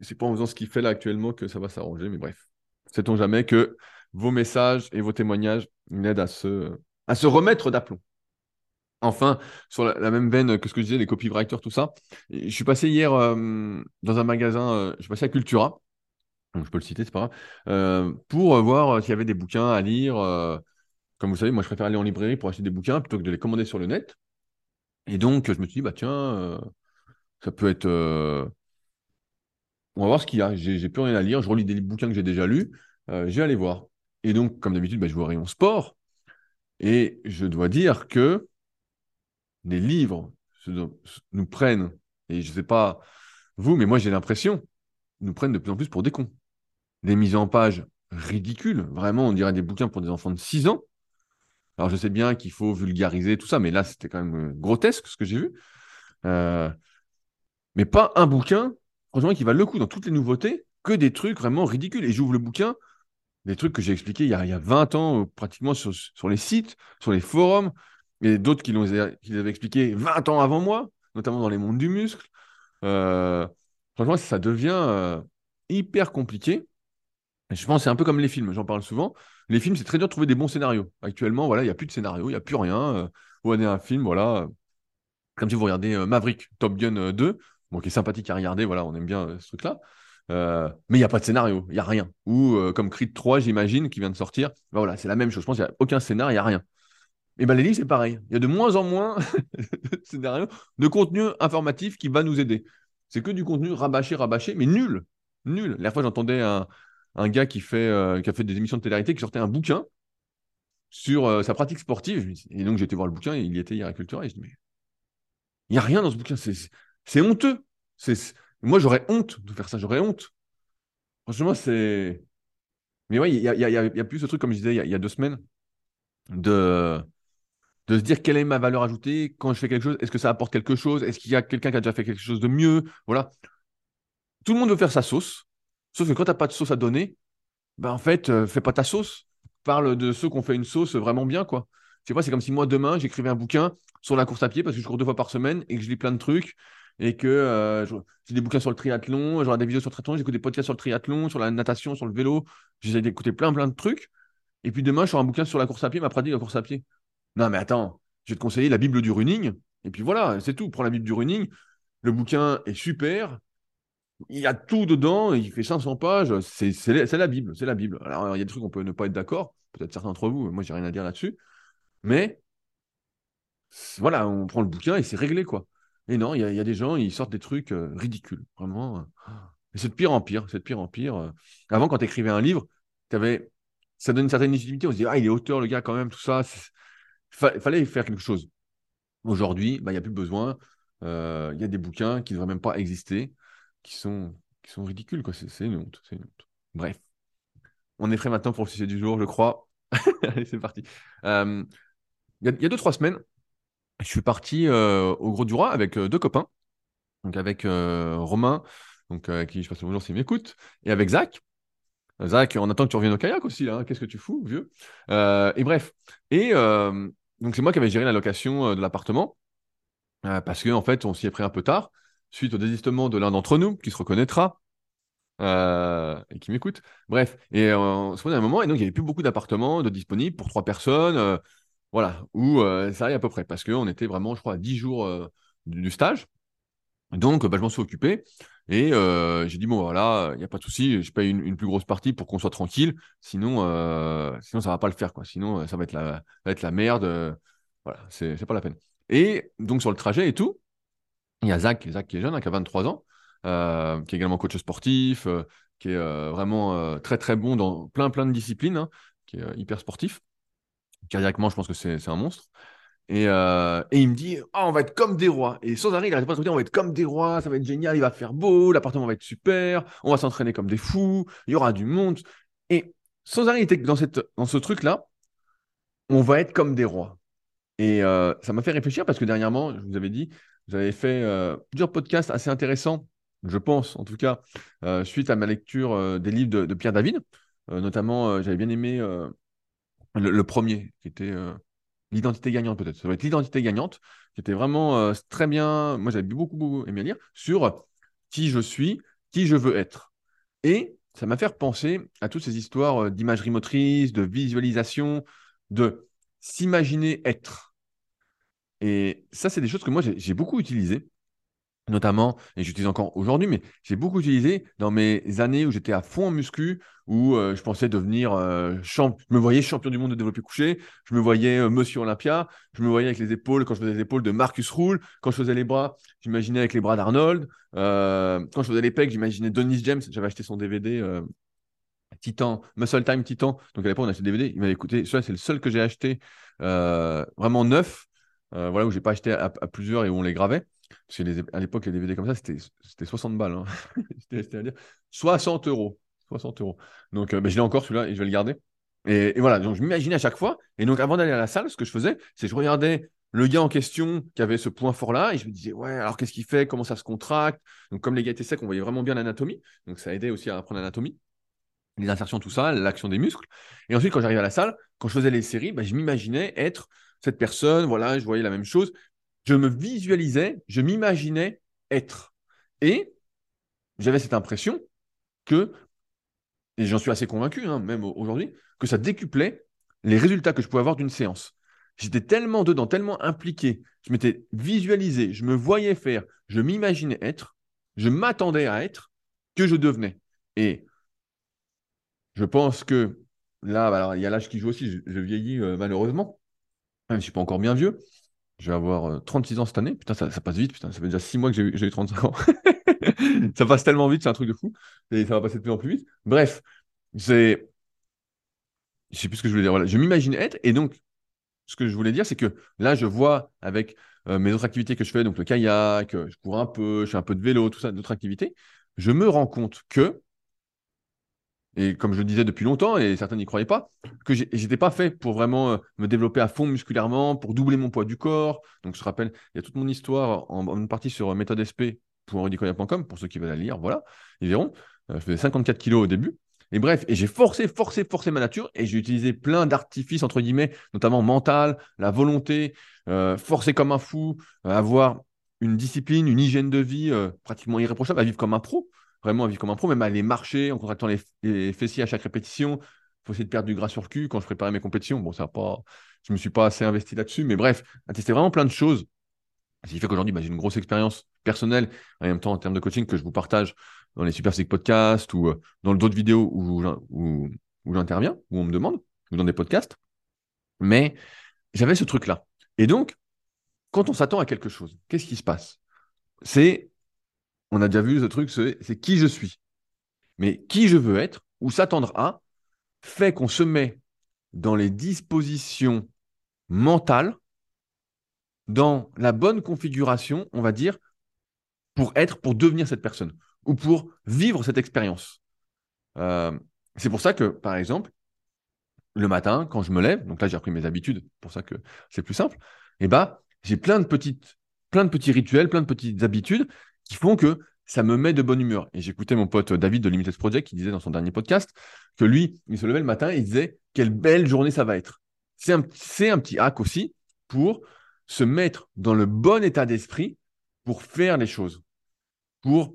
A: C'est pas en faisant ce qu'il fait là actuellement que ça va s'arranger, mais bref. Sait-on jamais que vos messages et vos témoignages m'aident à se, à se remettre d'aplomb. Enfin, sur la, même veine que ce que je disais, les copywriters, tout ça, je suis passé hier euh, dans un magasin, euh, je suis passé à Cultura, je peux le citer, c'est pas grave, euh, pour voir s'il y avait des bouquins à lire. Comme vous savez, moi je préfère aller en librairie pour acheter des bouquins plutôt que de les commander sur le net. Et donc je me suis dit, bah tiens, ça peut être. On va voir ce qu'il y a. J'ai plus rien à lire, je relis des bouquins que j'ai déjà lus, je vais aller voir. Et donc, comme d'habitude, bah, je vois rayon sport. Et je dois dire que les livres nous prennent, et je ne sais pas vous, mais moi j'ai l'impression, nous prennent de plus en plus pour des cons. Des mises en page ridicules, vraiment, on dirait des bouquins pour des enfants de 6 ans. Alors je sais bien qu'il faut vulgariser tout ça, mais là c'était quand même euh, grotesque ce que j'ai vu. Euh, mais pas un bouquin, franchement, qui va le coup dans toutes les nouveautés, que des trucs vraiment ridicules. Et j'ouvre le bouquin, des trucs que j'ai expliqués il y, a, il y a 20 ans, euh, pratiquement sur, les sites, sur les forums, et d'autres qui, qui l'avaient expliqué 20 ans avant moi, notamment dans les mondes du muscle. Franchement, ça devient hyper compliqué. je pense que c'est un peu comme les films, j'en parle souvent. Les films, c'est très dur de trouver des bons scénarios. Actuellement, voilà, il n'y a plus de scénario, il n'y a plus rien. Euh, vous regardez un film, voilà, comme si vous regardez Maverick, Top Gun 2, bon, qui est sympathique à regarder, voilà, on aime bien ce truc-là. mais il n'y a pas de scénario, il n'y a rien. Ou comme Creed 3, j'imagine, qui vient de sortir, ben voilà, c'est la même chose. Je pense qu'il n'y a aucun scénario, il n'y a rien. Et ben les livres, c'est pareil. Il y a de moins en moins de de contenu informatif qui va nous aider. C'est que du contenu rabâché, rabâché, mais nul. Nul. La fois, j'entendais un, un, gars euh, qui a fait des émissions de télé qui sortait un bouquin sur euh, sa pratique sportive. Et donc, j'étais voir le bouquin, il y était hier à Cultura, et je dis, mais il n'y a rien dans ce bouquin. C'est honteux. Moi, j'aurais honte de faire ça. J'aurais honte. Franchement, c'est. Mais oui, il y, a, y a, plus ce truc, comme je disais il y, a deux semaines, de de se dire quelle est ma valeur ajoutée quand je fais quelque chose, est-ce que ça apporte quelque chose, est-ce qu'il y a quelqu'un qui a déjà fait quelque chose de mieux, voilà. Tout le monde veut faire sa sauce, sauf que quand tu n'as pas de sauce à donner, ben en fait, euh, fais pas ta sauce. Parle de ceux qui ont fait une sauce vraiment bien, quoi. Tu pas, c'est comme si moi demain j'écrivais un bouquin sur la course à pied parce que je cours deux fois par semaine et que je lis plein de trucs et que euh, j'ai des bouquins sur le triathlon, j'aurai des vidéos sur le triathlon, j'écoute des podcasts sur le triathlon, sur la natation, sur le vélo, j'essaie d'écouter plein plein de trucs. Et puis demain, je un bouquin sur la course à pied, ma pratique de la course à pied. Non, mais attends, je vais te conseiller la Bible du running. Et puis voilà, c'est tout. Prends la Bible du running. Le bouquin est super. Il y a tout dedans. Il fait 500 pages. C'est la Bible. C'est la Bible. Alors, il y a des trucs, on peut ne pas être d'accord. Peut-être certains d'entre vous. Moi, j'ai rien à dire là-dessus. Mais voilà, on prend le bouquin et c'est réglé, quoi. Et non, il y, a des gens, ils sortent des trucs ridicules, vraiment. Et c'est de pire en pire, c'est de pire en pire. Avant, quand tu écrivais un livre, avais... ça donne une certaine légitimité. On se dit, ah, il est auteur, le gars, quand même, tout ça. Il fallait faire quelque chose. Aujourd'hui, bah, il n'y a plus besoin. Il y a des bouquins qui ne devraient même pas exister, qui sont, qui sont ridicules. C'est une honte. Une honte. Bref. On est prêt maintenant pour le sujet du jour, je crois. Allez, c'est parti. Il y, a deux, trois semaines, je suis parti au Gros du Roi avec deux copains. Donc avec Romain, donc qui je passe le bonjour s'il m'écoute, et avec Zach. Zach, on attend que tu reviennes au kayak aussi. Hein. Qu'est-ce que tu fous, vieux? Et bref. Et donc c'est moi qui avais géré la location de l'appartement. parce qu'en en fait, on s'y est pris un peu tard, suite au désistement de l'un d'entre nous, qui se reconnaîtra. et qui m'écoute. Bref, et on se prenait un moment, et donc il n'y avait plus beaucoup d'appartements de disponibles pour trois personnes. Voilà, où euh, ça arrive à peu près, parce qu'on était vraiment, je crois, à 10 jours euh, du, stage. Donc, bah, je m'en suis occupé. Et euh, j'ai dit, bon, voilà, il n'y a pas de souci, je paye une, plus grosse partie pour qu'on soit tranquille. Sinon, sinon ça ne va pas le faire. Quoi. Sinon, ça va être la, être la merde. voilà, c'est pas la peine. Et donc, sur le trajet et tout, il y a Zach, Zach qui est jeune, hein, qui a 23 ans, qui est également coach sportif, qui est vraiment très, très bon dans plein, plein de disciplines, hein, qui est hyper sportif cardiaquement, je pense que c'est un monstre. Et, euh, il me dit, oh, on va être comme des rois. Et sans arrêt, il n'arrête pas de dire, on va être comme des rois, ça va être génial, il va faire beau, l'appartement va être super, on va s'entraîner comme des fous, il y aura du monde. Et sans arrêt, il était dans, ce truc-là, on va être comme des rois. Et euh, ça m'a fait réfléchir parce que dernièrement, je vous avais dit, avez fait euh, plusieurs podcasts assez intéressants, je pense en tout cas, suite à ma lecture des livres de, Pierre David. notamment, j'avais bien aimé le, premier, qui était euh, l'identité gagnante peut-être. Ça va être l'identité gagnante, qui était vraiment euh, très bien. Moi, j'avais beaucoup, beaucoup aimé lire sur qui je suis, qui je veux être. Et ça m'a fait penser à toutes ces histoires euh, d'imagerie motrice, de visualisation, de s'imaginer être. Et ça, c'est des choses que moi, j'ai beaucoup utilisées notamment, et j'utilise encore aujourd'hui, mais j'ai beaucoup utilisé dans mes années où j'étais à fond en muscu, où euh, je pensais devenir euh, je me voyais champion du monde de développé couché, je me voyais euh, Monsieur Olympia, je me voyais avec les épaules, quand je faisais les épaules de Marcus Rule, quand je faisais les bras, j'imaginais avec les bras d'Arnold, quand je faisais les pecs, j'imaginais Dennis James, j'avais acheté son DVD Titan, Muscle Time Titan, donc à l'époque on a acheté le DVD, il m'avait écouté, celui-là c'est le seul que j'ai acheté vraiment neuf, voilà, où j'ai pas acheté à, plusieurs et où on les gravait. Parce que à l'époque, les DVD comme ça, c'était 60 balles. Hein. à dire 60 euros. 60 euros. Donc, euh, ben, je l'ai encore celui-là et je vais le garder. Et, voilà, donc je m'imaginais à chaque fois. Et donc, avant d'aller à la salle, ce que je faisais, c'est je regardais le gars en question qui avait ce point fort-là et je me disais, ouais, alors qu'est-ce qu'il fait? Comment ça se contracte? Donc, comme les gars étaient secs, on voyait vraiment bien l'anatomie. Donc, ça aidait aussi à apprendre l'anatomie, les insertions, tout ça, l'action des muscles. Et ensuite, quand j'arrivais à la salle, quand je faisais les séries, ben, je m'imaginais être cette personne. Voilà, je voyais la même chose je me visualisais, je m'imaginais être. Et j'avais cette impression que, et j'en suis assez convaincu, hein, même aujourd'hui, que ça décuplait les résultats que je pouvais avoir d'une séance. J'étais tellement dedans, tellement impliqué, je m'étais visualisé, je me voyais faire, je m'imaginais être, je m'attendais à être, que je devenais. Et je pense que là, bah, alors, il y a l'âge qui joue aussi, je, vieillis euh, malheureusement, même si je ne suis pas encore bien vieux, je vais avoir 36 euh, ans cette année. Putain, ça, passe vite. Putain, ça fait déjà 6 mois que j'ai eu 35 ans. ça passe tellement vite, c'est un truc de fou. Et ça va passer de plus en plus vite. Bref, c'est. Je sais plus ce que je voulais dire. Voilà. Je m'imagine être. Et donc, ce que je voulais dire, c'est que là, je vois avec euh, mes autres activités que je fais, donc le kayak, euh, je cours un peu, je fais un peu de vélo, tout ça, d'autres activités, je me rends compte que et comme je le disais depuis longtemps, et certains n'y croyaient pas, que j'étais pas fait pour vraiment euh, me développer à fond musculairement, pour doubler mon poids du corps. Donc, je rappelle, il y a toute mon histoire en, une partie sur euh, méthodesp.rudicoya.com, pour ceux qui veulent la lire, voilà, ils verront. Euh, je faisais 54 kilos au début. Et bref, et j'ai forcé, forcé, forcé ma nature, et j'ai utilisé plein d'artifices, entre guillemets, notamment mental, la volonté, forcer comme un fou, avoir une discipline, une hygiène de vie pratiquement irréprochable, à vivre comme un pro vraiment à vivre comme un pro, même à aller marcher en contractant les, fessiers à chaque répétition. Il faut essayer de perdre du gras sur le cul quand je préparais mes compétitions. Bon, ça pas, je ne me suis pas assez investi là-dessus, mais bref, à tester vraiment plein de choses. Ce qui fait qu'aujourd'hui, bah, j'ai une grosse expérience personnelle, en même temps en termes de coaching que je vous partage dans les Super Sick Podcasts ou euh, dans d'autres vidéos où, où j'interviens, où on me demande, ou dans des podcasts. Mais j'avais ce truc-là. Et donc, quand on s'attend à quelque chose, qu'est-ce qui se passe? C'est, on a déjà vu ce truc, c'est qui je suis. Mais qui je veux être ou s'attendre à fait qu'on se met dans les dispositions mentales, dans la bonne configuration, on va dire, pour être, pour devenir cette personne ou pour vivre cette expérience. Euh, c'est pour ça que, par exemple, le matin, quand je me lève, donc là j'ai repris mes habitudes, pour ça que c'est plus simple, eh ben, j'ai plein de petits rituels, plein de petites habitudes font que ça me met de bonne humeur. Et j'écoutais mon pote David de Limited Project qui disait dans son dernier podcast que lui, il se levait le matin et il disait quelle belle journée ça va être. C'est un, un petit hack aussi pour se mettre dans le bon état d'esprit pour faire les choses, pour,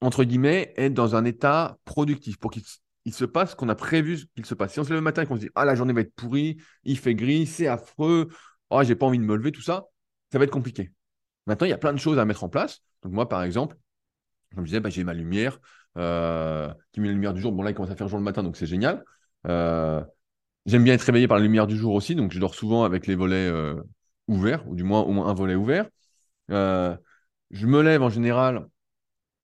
A: entre guillemets, être dans un état productif, pour qu'il se passe ce qu'on a prévu qu'il se passe. Si on se lève le matin et qu'on se dit, ah, la journée va être pourrie, il fait gris, c'est affreux, oh, j'ai pas envie de me lever, tout ça, ça va être compliqué. Maintenant, il y a plein de choses à mettre en place. Donc, moi, par exemple, comme je disais, bah, j'ai ma lumière euh, qui met la lumière du jour. Bon, là, il commence à faire jour le matin, donc c'est génial. Euh, j'aime bien être réveillé par la lumière du jour aussi, donc je dors souvent avec les volets euh, ouverts, ou du moins au moins un volet ouvert. je me lève en général,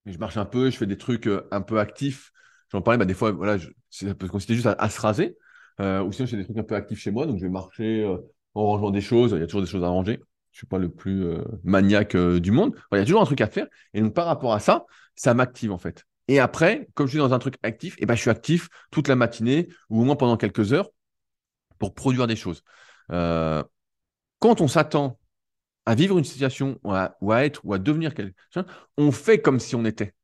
A: je marche un peu, je fais des trucs un peu actifs. J'en parlais, bah, des fois, voilà, ça peut consister juste à, se raser. ou sinon, je fais des trucs un peu actifs chez moi, donc je vais marcher en rangeant des choses. Il y a toujours des choses à ranger je suis pas le plus euh, maniaque euh, du monde. il y a toujours un truc à faire. Et donc, par rapport à ça, ça m'active en fait. Et après, comme je suis dans un truc actif, eh ben, je suis actif toute la matinée ou au moins pendant quelques heures pour produire des choses. Euh, quand on s'attend à vivre une situation ou à, être ou à devenir quelqu'un, on fait comme si on était.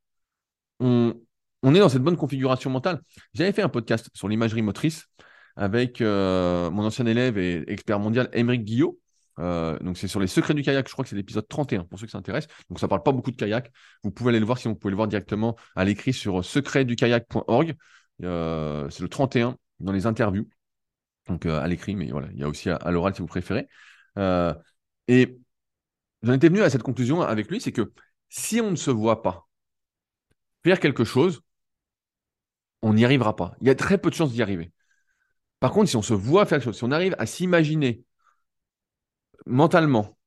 A: On, on est dans cette bonne configuration mentale. J'avais fait un podcast sur l'imagerie motrice avec mon ancien élève et expert mondial, Émeric Guillot, euh, donc c'est sur les secrets du kayak, je crois que c'est l'épisode 31 pour ceux qui s'intéressent. Donc ça parle pas beaucoup de kayak. Vous pouvez aller le voir si vous pouvez le voir directement à l'écrit sur secretdukayak.org. Euh, c'est le 31 dans les interviews. Donc euh, à l'écrit, mais voilà, il y a aussi à, l'oral si vous préférez. et j'en étais venu à cette conclusion avec lui, c'est que si on ne se voit pas faire quelque chose, on n'y arrivera pas. Il y a très peu de chances d'y arriver. Par contre, si on se voit faire quelque chose, si on arrive à s'imaginer mentalement,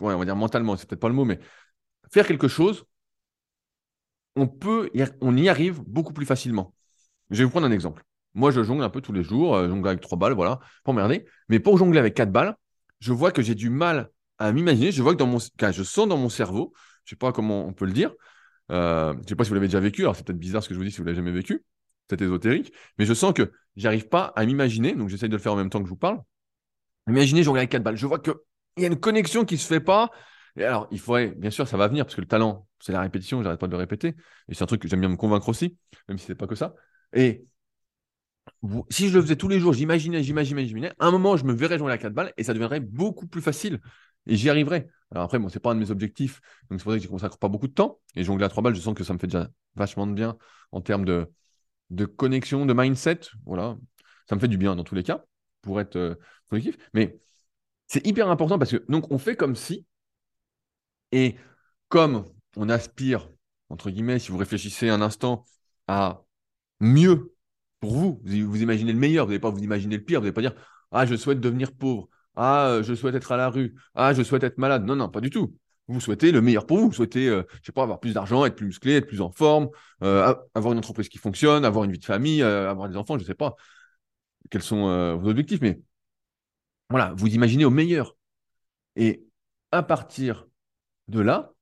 A: on va dire mentalement, c'est peut-être pas le mot, mais faire quelque chose, on peut, y arrive beaucoup plus facilement. Je vais vous prendre un exemple. Moi, je jongle un peu tous les jours, euh, jongle avec trois balles, voilà, pas emmerder. Mais pour jongler avec quatre balles, je vois que j'ai du mal à m'imaginer. Je vois dans mon, sens dans mon cerveau, je sais pas comment on peut le dire. Euh, je sais pas si vous l'avez déjà vécu. Alors c'est peut-être bizarre ce que je vous dis si vous l'avez jamais vécu. C'est ésotérique, mais je sens que j'arrive pas à m'imaginer. Donc j'essaye de le faire en même temps que je vous parle. Imaginez, je regarde 4 balles. Je vois qu'il y a une connexion qui ne se fait pas. Et alors, il faudrait, bien sûr, ça va venir, parce que le talent, c'est la répétition, j'arrête pas de le répéter. Et c'est un truc que j'aime bien me convaincre aussi, même si c'est pas que ça. Et si je le faisais tous les jours, j'imaginais, j'imaginais, j'imaginais, un moment, je me verrais jouer à 4 balles et ça deviendrait beaucoup plus facile. Et j'y arriverais. Alors après, bon, c'est pas un de mes objectifs, donc c'est pour ça que je consacre pas beaucoup de temps. Et jongler à 3 balles, je sens que ça me fait déjà vachement de bien en termes de, de connexion, de mindset. Voilà. Ça me fait du bien dans tous les cas pour être euh, productif. Mais c'est hyper important parce que donc on fait comme si, et comme on aspire, entre guillemets, si vous réfléchissez un instant à mieux pour vous, vous, imaginez le meilleur, vous n'allez pas vous imaginer le pire, vous n'allez pas dire Ah, je souhaite devenir pauvre, Ah, je souhaite être à la rue, Ah, je souhaite être malade. Non, non, pas du tout. Vous souhaitez le meilleur pour vous. Vous souhaitez, euh, je sais pas, avoir plus d'argent, être plus musclé, être plus en forme, euh, avoir une entreprise qui fonctionne, avoir une vie de famille, avoir des enfants, je sais pas quels sont euh, vos objectifs, mais voilà, vous imaginez au meilleur. Et à partir de là,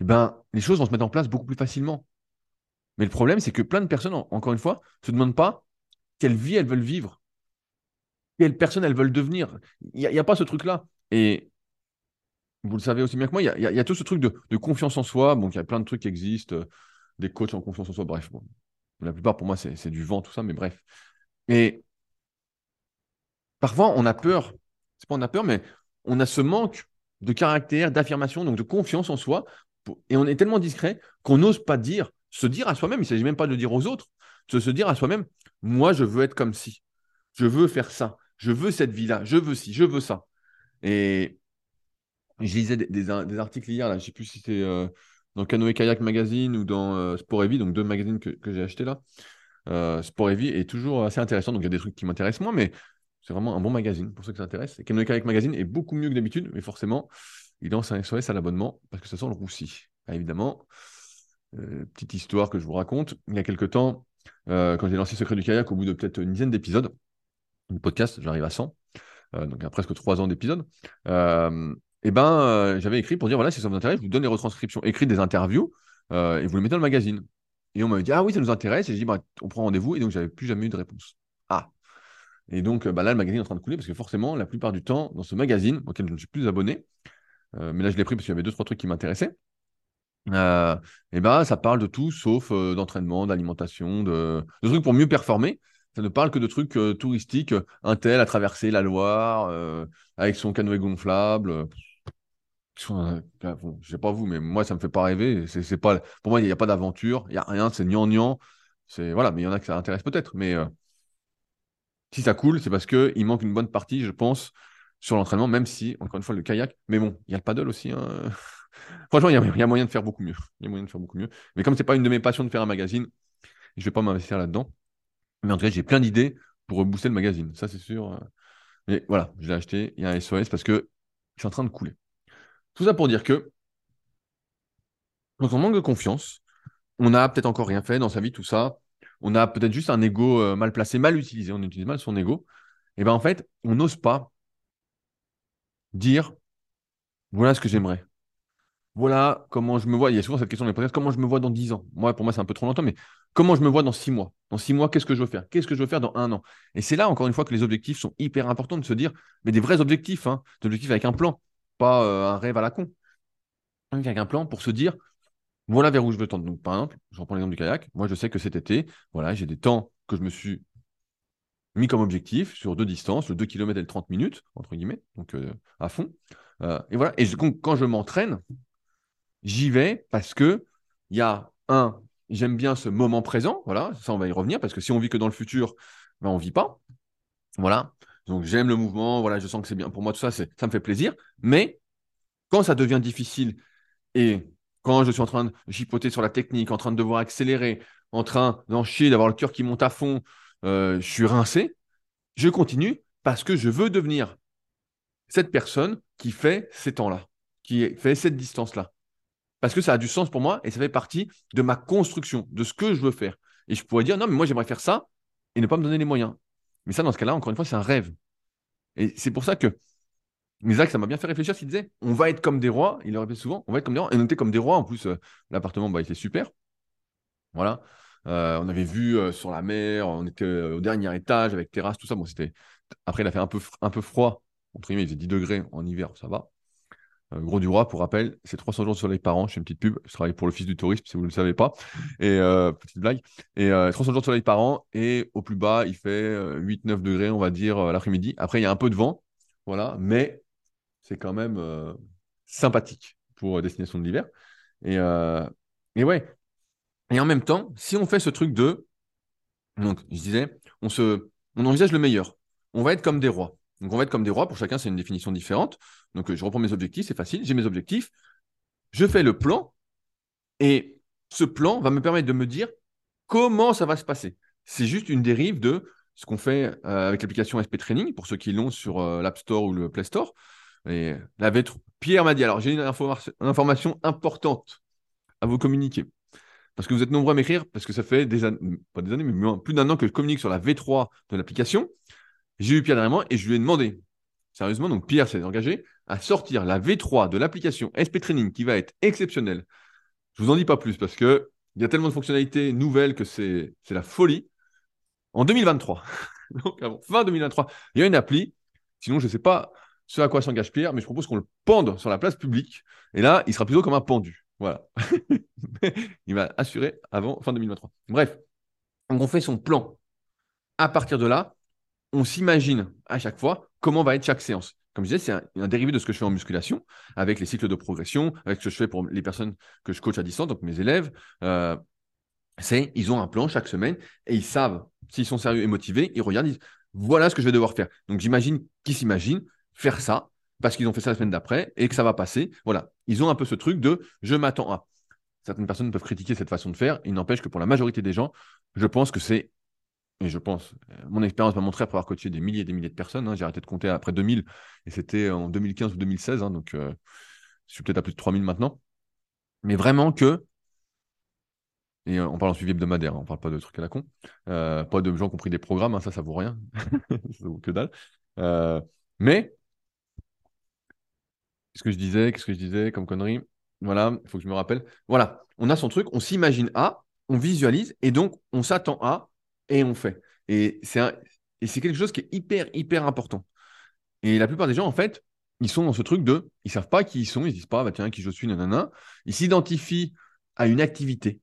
A: eh ben, les choses vont se mettre en place beaucoup plus facilement. Mais le problème, c'est que plein de personnes, encore une fois, ne se demandent pas quelle vie elles veulent vivre, quelle personne elles veulent devenir. Il n'y a, pas ce truc-là. Et vous le savez aussi bien que moi, il y a, tout ce truc de, confiance en soi. Bon, il y a plein de trucs qui existent, euh, des coachs en confiance en soi, bref. la plupart, pour moi, c'est du vent, tout ça, mais bref. Et parfois, on a peur. C'est pas on a peur, mais on a ce manque de caractère, d'affirmation, donc de confiance en soi. Et on est tellement discret qu'on n'ose pas dire, se dire à soi-même, il ne s'agit même pas de dire aux autres, de se dire à soi-même, moi, je veux être comme si. Je veux faire ça. Je veux cette vie-là. Je veux ci. Je veux ça. Et je lisais des, articles hier, là, je ne sais plus si c'était euh, dans Canoë Kayak Magazine ou dans euh, Sport et Vie, donc deux magazines que j'ai achetés là. Euh, Sport et Vie est toujours assez intéressant. Donc, il y a des trucs qui m'intéressent moins, mais c'est vraiment un bon magazine pour ceux qui s'intéressent. Et Canoë Kayak Magazine est beaucoup mieux que d'habitude, mais forcément, il lance un SOS à l'abonnement parce que ça sent le roussi. Ah, évidemment, euh, petite histoire que je vous raconte. Il y a quelques temps, euh, quand j'ai lancé Secret du kayak, au bout de peut-être une dizaine d'épisodes, du podcast, j'arrive à 100, euh, donc à presque trois ans d'épisodes, et ben, j'avais écrit pour dire voilà, si ça vous intéresse, je vous donne les retranscriptions écrites des interviews et vous les mettez dans le magazine. Et on m'avait dit ah oui, ça nous intéresse. Et j'ai dit bah, on prend rendez-vous. Et donc, j'avais plus jamais eu de réponse. Ah. Et donc, bah, là, le magazine est en train de couler parce que forcément, la plupart du temps, dans ce magazine, auquel je ne suis plus abonné, mais là, je l'ai pris parce qu'il y avait deux, trois trucs qui m'intéressaient. Euh, et ben, ça parle de tout sauf euh, d'entraînement, d'alimentation, de... trucs pour mieux performer. Ça ne parle que de trucs euh, touristiques. Un tel a traversé la Loire avec son canoë gonflable. Bon, je sais pas vous, mais moi, ça me fait pas rêver. C'est, pas... Pour moi, il n'y a, pas d'aventure, il n'y a rien, c'est gnangnan. C'est... Voilà, mais il y en a que ça intéresse peut-être. Mais si ça coule, c'est parce qu'il manque une bonne partie, je pense, sur l'entraînement, même si, encore une fois, le kayak. Mais bon, il y a le paddle aussi. Hein. Franchement, il y, a moyen de faire beaucoup mieux. Il y a moyen de faire beaucoup mieux. Mais comme c'est pas une de mes passions de faire un magazine, je vais pas m'investir là-dedans. Mais en tout cas, j'ai plein d'idées pour rebooster le magazine. Ça, c'est sûr. Mais voilà, je l'ai acheté. Il y a un SOS parce que je suis en train de couler. Tout ça pour dire que quand on manque de confiance, on n'a peut-être encore rien fait dans sa vie, tout ça. On a peut-être juste un ego euh, mal placé, mal utilisé. On utilise mal son ego. Et bien en fait, on n'ose pas dire voilà ce que j'aimerais voilà comment je me vois. Il y a souvent cette question dans les comment je me vois dans 10 ans? Moi, pour moi, c'est un peu trop longtemps, mais comment je me vois dans 6 mois? Dans 6 mois, qu'est-ce que je veux faire? Qu'est-ce que je veux faire dans un an? Et c'est là, encore une fois, que les objectifs sont hyper importants de se dire, mais des vrais objectifs, hein, des objectifs avec un plan, pas euh, un rêve à la con. Avec un plan pour se dire, voilà vers où je veux tendre. Donc, par exemple, je reprends l'exemple du kayak. Moi, je sais que cet été, voilà, j'ai des temps que je me suis mis comme objectif sur deux distances, le 2 km et le 30 minutes, entre guillemets, donc euh, à fond. Euh, et voilà. Et quand je m'entraîne, j'y vais parce que il y a un, j'aime bien ce moment présent, voilà, ça on va y revenir parce que si on vit que dans le futur, ben on vit pas, voilà. Donc j'aime le mouvement, voilà, je sens que c'est bien pour moi tout ça, ça me fait plaisir. Mais quand ça devient difficile et quand je suis en train de chipoter sur la technique, en train de devoir accélérer, en train d'en chier, d'avoir le cœur qui monte à fond, euh, je suis rincé, je continue parce que je veux devenir cette personne qui fait ces temps-là, qui fait cette distance-là parce que ça a du sens pour moi et ça fait partie de ma construction, de ce que je veux faire. Et je pourrais dire, non, mais moi, j'aimerais faire ça et ne pas me donner les moyens. Mais ça, dans ce cas-là, encore une fois, c'est un rêve. Et c'est pour ça que Isaac, ça m'a bien fait réfléchir s'il disait, on va être comme des rois, il le répète souvent, on va être comme des rois, et on était comme des rois. En plus, euh, l'appartement, bah, il était super. Voilà. Euh, on avait vu euh, sur la mer, on était au dernier étage avec terrasse, tout ça. Bon, c'était... Après, il a fait un peu, un peu froid. Entre guillemets, il faisait 10 degrés en hiver, ça va. Euh, Gros du Roi, pour rappel, c'est 300 jours de soleil par an. Je fais une petite pub. Je travaille pour l'Office du tourisme, si vous ne le savez pas. Et euh, petite blague. Et 300 euh, jours de soleil par an. Et au plus bas, il fait 8-9 degrés, on va dire, l'après-midi. Après, il y a un peu de vent. Voilà. Mais c'est quand même sympathique pour destination de l'hiver. Et, et ouais. Et en même temps, si on fait ce truc de. Donc, je disais, on, se, on envisage le meilleur. On va être comme des rois. Donc, on va être comme des rois. Pour chacun, c'est une définition différente. Donc, euh, je reprends mes objectifs, c'est facile. J'ai mes objectifs. Je fais le plan. Et ce plan va me permettre de me dire comment ça va se passer. C'est juste une dérive de ce qu'on fait euh, avec l'application SP Training, pour ceux qui l'ont sur euh, l'App Store ou le Play Store. Et la Pierre m'a dit alors, j'ai une, information importante à vous communiquer. Parce que vous êtes nombreux à m'écrire, parce que ça fait des années, pas des années, mais plus d'un an que je communique sur la V3 de l'application. J'ai eu Pierre dernièrement et je lui ai demandé, sérieusement, donc Pierre s'est engagé à sortir la V3 de l'application SP Training qui va être exceptionnelle. Je vous en dis pas plus parce que il y a tellement de fonctionnalités nouvelles que c'est la folie. En 2023, donc fin 2023, il y a une appli. Sinon, je ne sais pas ce à quoi s'engage Pierre, mais je propose qu'on le pende sur la place publique. Et là, il sera plutôt comme un pendu. Voilà. il va assurer avant fin 2023. Bref, on fait son plan. À partir de là, on s'imagine à chaque fois comment va être chaque séance. Comme je disais, c'est un, dérivé de ce que je fais en musculation, avec les cycles de progression, avec ce que je fais pour les personnes que je coach à distance, donc mes élèves. Euh, c'est ils ont un plan chaque semaine et ils savent s'ils sont sérieux et motivés, ils regardent, ils disent voilà ce que je vais devoir faire. Donc j'imagine qu'ils s'imaginent faire ça parce qu'ils ont fait ça la semaine d'après et que ça va passer. Voilà, ils ont un peu ce truc de je m'attends à. Certaines personnes peuvent critiquer cette façon de faire. Il n'empêche que pour la majorité des gens, je pense que c'est et je pense, euh, mon expérience m'a montré après avoir coaché des milliers et des milliers de personnes. Hein, j'ai arrêté de compter après 2000 et c'était en 2015 ou 2016. Hein, donc, euh, Je suis peut-être à plus de 3000 maintenant. Mais vraiment que, et on parle en suivi hebdomadaire, hein, on parle pas de trucs à la con, pas de gens qui ont pris des programmes, hein, ça, ça vaut rien. ça vaut que dalle. mais, qu'est-ce que je disais Qu'est-ce que je disais comme connerie? Voilà, il faut que je me rappelle. Voilà, on a son truc, on s'imagine A, on visualise, et donc on s'attend à, et on fait. Et c'est quelque chose qui est hyper, hyper important. Et la plupart des gens, en fait, ils sont dans ce truc de, ils savent pas qui ils sont, ils disent pas, bah, tiens, qui je suis, nanana. Ils s'identifient à une activité.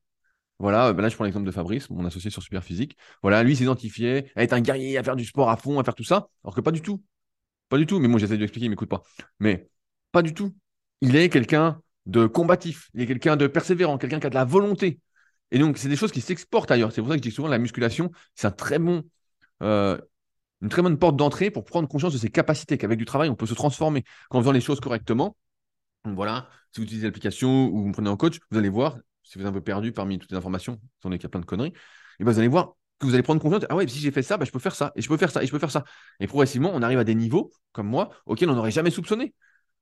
A: Voilà, bah, là je prends l'exemple de Fabrice, mon associé sur Superphysique. Voilà, lui s'identifiait à être un guerrier, à faire du sport à fond, à faire tout ça, alors que pas du tout. Pas du tout, mais moi j'essaie de lui expliquer, il m'écoute pas. Mais pas du tout. Il est quelqu'un de combatif, il est quelqu'un de persévérant, quelqu'un qui a de la volonté. Et donc, c'est des choses qui s'exportent ailleurs. C'est pour ça que je dis souvent la musculation, c'est un très bon, euh, une très bonne porte d'entrée pour prendre conscience de ses capacités, qu'avec du travail, on peut se transformer. Qu'en faisant les choses correctement, voilà, si vous utilisez l'application ou vous me prenez en coach, vous allez voir, si vous êtes un peu perdu parmi toutes les informations, étant donné qu'il y a plein de conneries, et ben vous allez voir que vous allez prendre confiance. Ah ouais, si j'ai fait ça, ben je peux faire ça, et je peux faire ça, et je peux faire ça. Et progressivement, on arrive à des niveaux, comme moi, auxquels on n'aurait jamais soupçonné.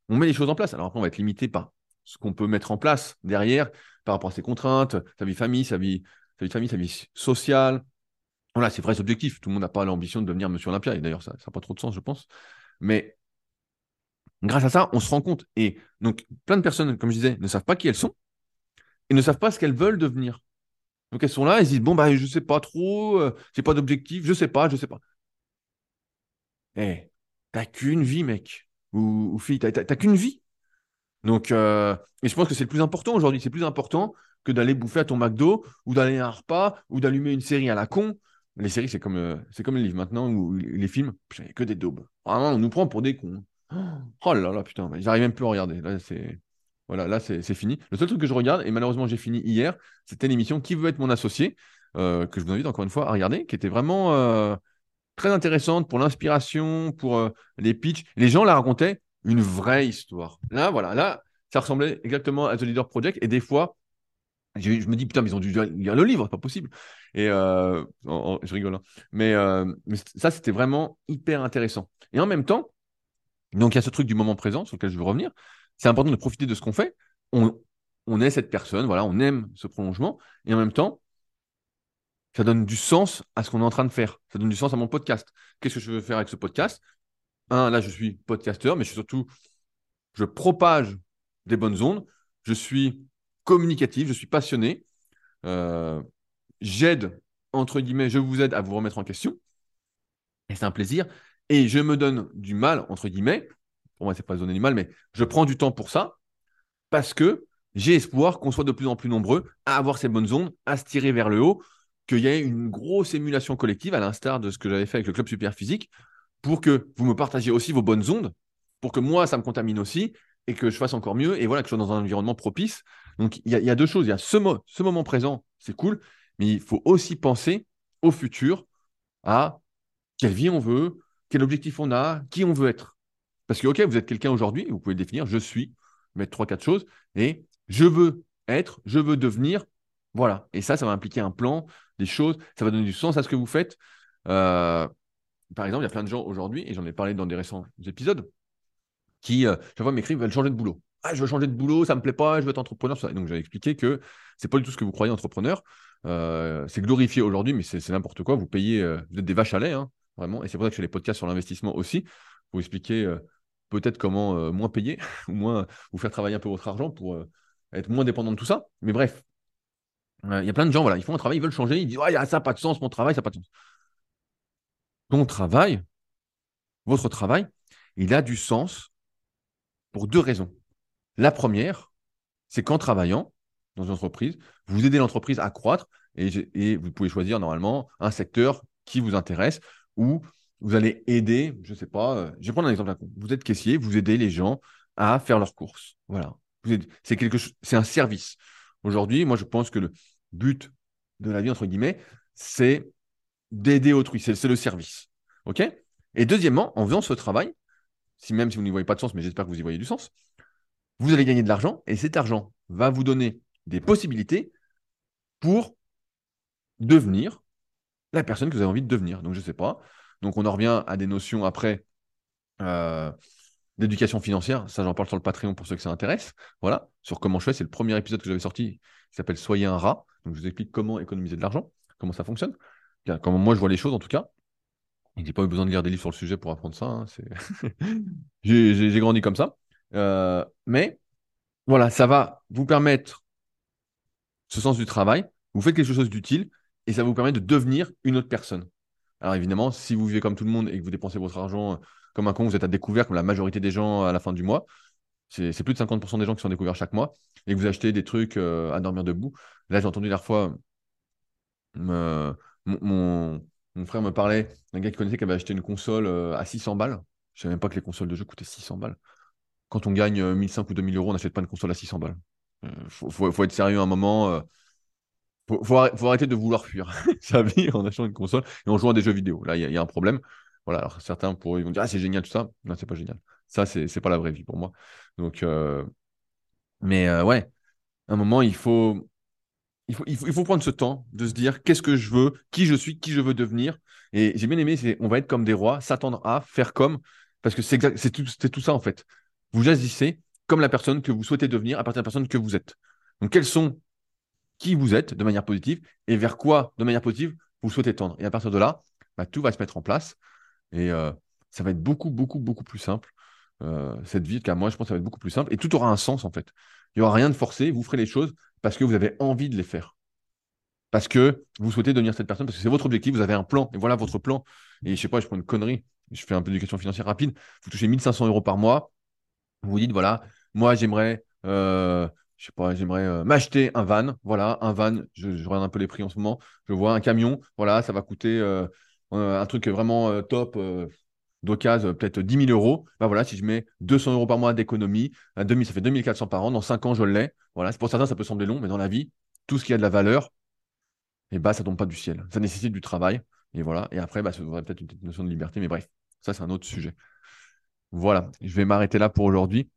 A: On met les choses en place. Alors après, on va être limité par ce qu'on peut mettre en place derrière, par rapport à ses contraintes, sa vie famille, sa vie, sa vie famille, sa vie sociale, voilà, c'est vrai objectif. Tout le monde n'a pas l'ambition de devenir Monsieur Olympia. Et d'ailleurs, ça n'a pas trop de sens, je pense. Mais grâce à ça, on se rend compte. Et donc, plein de personnes, comme je disais, ne savent pas qui elles sont et ne savent pas ce qu'elles veulent devenir. Donc, elles sont là, elles disent Bon, bah, je ne sais pas trop, euh, j'ai pas d'objectif, je ne sais pas, je ne sais pas. Eh, t'as qu'une vie, mec. Ou, fille, t'as qu'une vie. Donc, euh, et je pense que c'est le plus important aujourd'hui. C'est plus important que d'aller bouffer à ton McDo ou d'aller à un repas ou d'allumer une série à la con. Les séries, c'est comme, euh, c'est comme les livres maintenant ou les films. A que des daubes. Vraiment, on nous prend pour des cons. Oh là là, putain, j'arrive même plus à regarder. Là, c'est. Voilà, là, c'est fini. Le seul truc que je regarde, et malheureusement, j'ai fini hier, c'était l'émission Qui veut être mon associé, euh, que je vous invite encore une fois à regarder, qui était vraiment très intéressante pour l'inspiration, pour les pitchs. Les gens la racontaient une vraie histoire. Là, voilà, là, ça ressemblait exactement à The Leader Project, et des fois, je, me dis, putain, mais ils ont dû lire le livre, pas possible. Et euh, je rigole. Hein. Euh, mais, ça, c'était vraiment hyper intéressant. Et en même temps, donc il y a ce truc du moment présent sur lequel je veux revenir. C'est important de profiter de ce qu'on fait. On, on est cette personne, voilà, on aime ce prolongement. Et en même temps, ça donne du sens à ce qu'on est en train de faire. Ça donne du sens à mon podcast. Qu'est-ce que je veux faire avec ce podcast? Un, là, je suis podcasteur, mais je suis surtout, je propage des bonnes ondes. Je suis communicatif, je suis passionné. Euh, j'aide, entre guillemets, je vous aide à vous remettre en question. Et c'est un plaisir. Et je me donne du mal, entre guillemets. Pour moi, c'est pas donner du mal, mais je prends du temps pour ça parce que j'ai espoir qu'on soit de plus en plus nombreux à avoir ces bonnes ondes, à se tirer vers le haut, qu'il y ait une grosse émulation collective, à l'instar de ce que j'avais fait avec le club super physique, pour que vous me partagiez aussi vos bonnes ondes, pour que moi, ça me contamine aussi, et que je fasse encore mieux, et voilà, que je sois dans un environnement propice. Donc, il y, a deux choses. Il y a ce, ce moment présent, c'est cool, mais il faut aussi penser au futur, à quelle vie on veut, quel objectif on a, qui on veut être. Parce que, OK, vous êtes quelqu'un aujourd'hui, vous pouvez définir, je suis, mettre trois, quatre choses, et je veux être, je veux devenir, voilà. Et ça, ça va impliquer un plan, des choses, ça va donner du sens à ce que vous faites. Euh, par exemple, il y a plein de gens aujourd'hui, et j'en ai parlé dans des récents épisodes, qui, euh, chaque fois, m'écrivent, veulent changer de boulot. Ah, je veux changer de boulot, ça me plaît pas, je veux être entrepreneur. Ça. Donc, j'ai expliqué que c'est pas du tout ce que vous croyez entrepreneur. Euh, c'est glorifié aujourd'hui, mais c'est n'importe quoi. Vous payez, euh, vous êtes des vaches à lait, hein, vraiment. Et c'est pour ça que je fais les podcasts sur l'investissement aussi, pour expliquer peut-être comment moins payer, ou moins vous faire travailler un peu votre argent pour être moins dépendant de tout ça. Mais bref, il y a plein de gens, voilà, ils font un travail, ils veulent changer, ils disent ouais, ça n'a pas de sens, mon travail, ça n'a pas de sens. Ton travail, votre travail, il a du sens pour deux raisons. La première, c'est qu'en travaillant dans une entreprise, vous aidez l'entreprise à croître et, vous pouvez choisir normalement un secteur qui vous intéresse ou vous allez aider, je ne sais pas, euh, je vais prendre un exemple. Vous êtes caissier, vous aidez les gens à faire leurs courses. Voilà. C'est quelque c'est un service. Aujourd'hui, moi, je pense que le but de la vie, entre guillemets, c'est d'aider autrui. C'est le service. OK? Et deuxièmement, en faisant ce travail, si même si vous n'y voyez pas de sens, mais j'espère que vous y voyez du sens, vous allez gagner de l'argent et cet argent va vous donner des possibilités pour devenir la personne que vous avez envie de devenir. Donc, je ne sais pas. Donc, on en revient à des notions après. Euh, d'éducation financière. Ça, j'en parle sur le Patreon pour ceux que ça intéresse. Voilà, sur comment je fais. C'est le premier épisode que j'avais sorti qui s'appelle Soyez un rat. Donc, je vous explique comment économiser de l'argent, comment ça fonctionne, comment moi je vois les choses en tout cas. Je n'ai pas eu besoin de lire des livres sur le sujet pour apprendre ça. Hein, j'ai grandi comme ça. Euh, mais voilà, ça va vous permettre ce sens du travail. Vous faites quelque chose d'utile et ça vous permet de devenir une autre personne. Alors évidemment, si vous vivez comme tout le monde et que vous dépensez votre argent comme un con, vous êtes à découvert comme la majorité des gens à la fin du mois. C'est plus de 50% des gens qui sont découverts chaque mois et que vous achetez des trucs euh, à dormir debout. Là, j'ai entendu la fois mon, frère me parlait d'un gars qui connaissait qui avait acheté une console euh, à 600 balles. Je ne savais même pas que les consoles de jeu coûtaient 600 balles. Quand on gagne 1500 euh, ou 2000 euros, on n'achète pas une console à 600 balles. Il faut, être sérieux un moment. Il faut, arrêter de vouloir fuir sa vie en achetant une console et en jouant à des jeux vidéo. Là, il y, a un problème. Voilà, alors certains pourraient, ils vont dire Ah, c'est génial tout ça. Non, c'est pas génial. Ça, c'est, pas la vraie vie pour moi. Donc, euh, mais euh, ouais, à un moment, il faut, il faut, prendre ce temps de se dire qu'est-ce que je veux, qui je suis, qui je veux devenir. Et j'ai bien aimé, c'est on va être comme des rois, s'attendre à faire comme, parce que c'est tout, tout ça en fait. Vous agissez comme la personne que vous souhaitez devenir à partir de la personne que vous êtes. Donc, quels sont qui vous êtes de manière positive et vers quoi, de manière positive, vous souhaitez tendre. Et à partir de là, bah, tout va se mettre en place. Et euh, ça va être beaucoup, beaucoup, beaucoup plus simple. Euh, cette vie, car moi, je pense que ça va être beaucoup plus simple. Et tout aura un sens, en fait. Il n'y aura rien de forcé. Vous ferez les choses parce que vous avez envie de les faire. Parce que vous souhaitez devenir cette personne, parce que c'est votre objectif, vous avez un plan. Et voilà votre plan. Et je sais pas, je prends une connerie. Je fais un peu d'éducation financière rapide. Vous touchez 1500 euros par mois. Vous vous dites, voilà, moi, j'aimerais euh, je sais pas, j'aimerais m'acheter un van. Voilà, un van, je, regarde un peu les prix en ce moment. Je vois un camion, voilà, ça va coûter euh, un truc vraiment euh, top euh, d'occasion, peut-être 10 000 euros, bah voilà, si je mets 200 euros par mois d'économie, ça fait 2400 par an, dans 5 ans, je l'ai. Voilà, pour certains, ça peut sembler long, mais dans la vie, tout ce qui a de la valeur, et eh bah, ça tombe pas du ciel. Ça nécessite du travail. Et voilà. Et après, bah, ça aurait peut-être une notion de liberté, mais bref, ça, c'est un autre sujet. Voilà, je vais m'arrêter là pour aujourd'hui.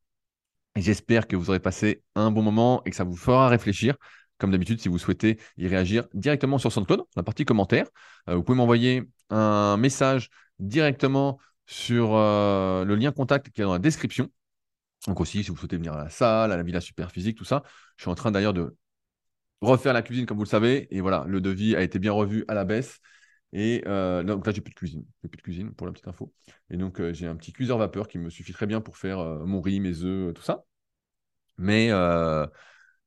A: J'espère que vous aurez passé un bon moment et que ça vous fera réfléchir. Comme d'habitude, si vous souhaitez y réagir directement sur SoundCloud, la partie commentaires, vous pouvez m'envoyer un message directement sur euh, le lien contact qui est dans la description. Donc aussi, si vous souhaitez venir à la salle, à la villa super physique, tout ça. Je suis en train d'ailleurs de refaire la cuisine, comme vous le savez. Et voilà, le devis a été bien revu à la baisse. Et euh, donc là, j'ai plus de cuisine. Plus de cuisine pour la petite info. Et donc, euh, j'ai un petit cuiseur vapeur qui me suffit très bien pour faire mon riz, mes œufs, tout ça. Mais,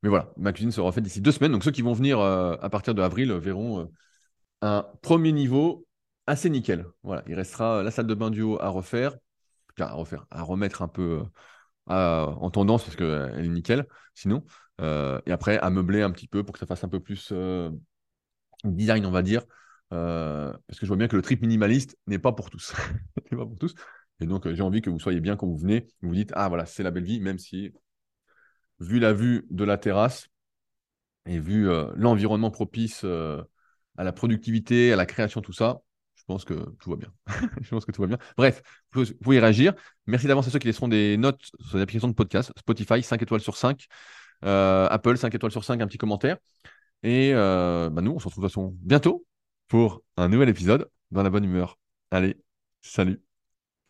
A: mais voilà, ma cuisine sera faite d'ici deux semaines. Donc, ceux qui vont venir à partir de avril verront un premier niveau assez nickel. Voilà, il restera la salle de bain du haut à refaire, à refaire, à remettre un peu euh, en tendance parce qu'elle est nickel, sinon. Euh, et après, à meubler un petit peu pour que ça fasse un peu plus euh, design, on va dire. parce que je vois bien que le trip minimaliste n'est pas pour tous. n'est pas pour tous. Et donc, j'ai envie que vous soyez bien quand vous venez. Vous dites, ah voilà, c'est la belle vie, même si, vu la vue de la terrasse et vu l'environnement propice à la productivité, à la création, tout ça, pense que tout va bien. je pense que tout va bien. Bref, vous pouvez réagir. Merci d'avance à ceux qui laisseront des notes sur les applications de podcast. Spotify, 5 étoiles sur 5. Euh, Apple, 5 étoiles sur 5, un petit commentaire. Et euh, bah, nous, on se retrouve de toute façon bientôt pour un nouvel épisode dans la bonne humeur. Allez, salut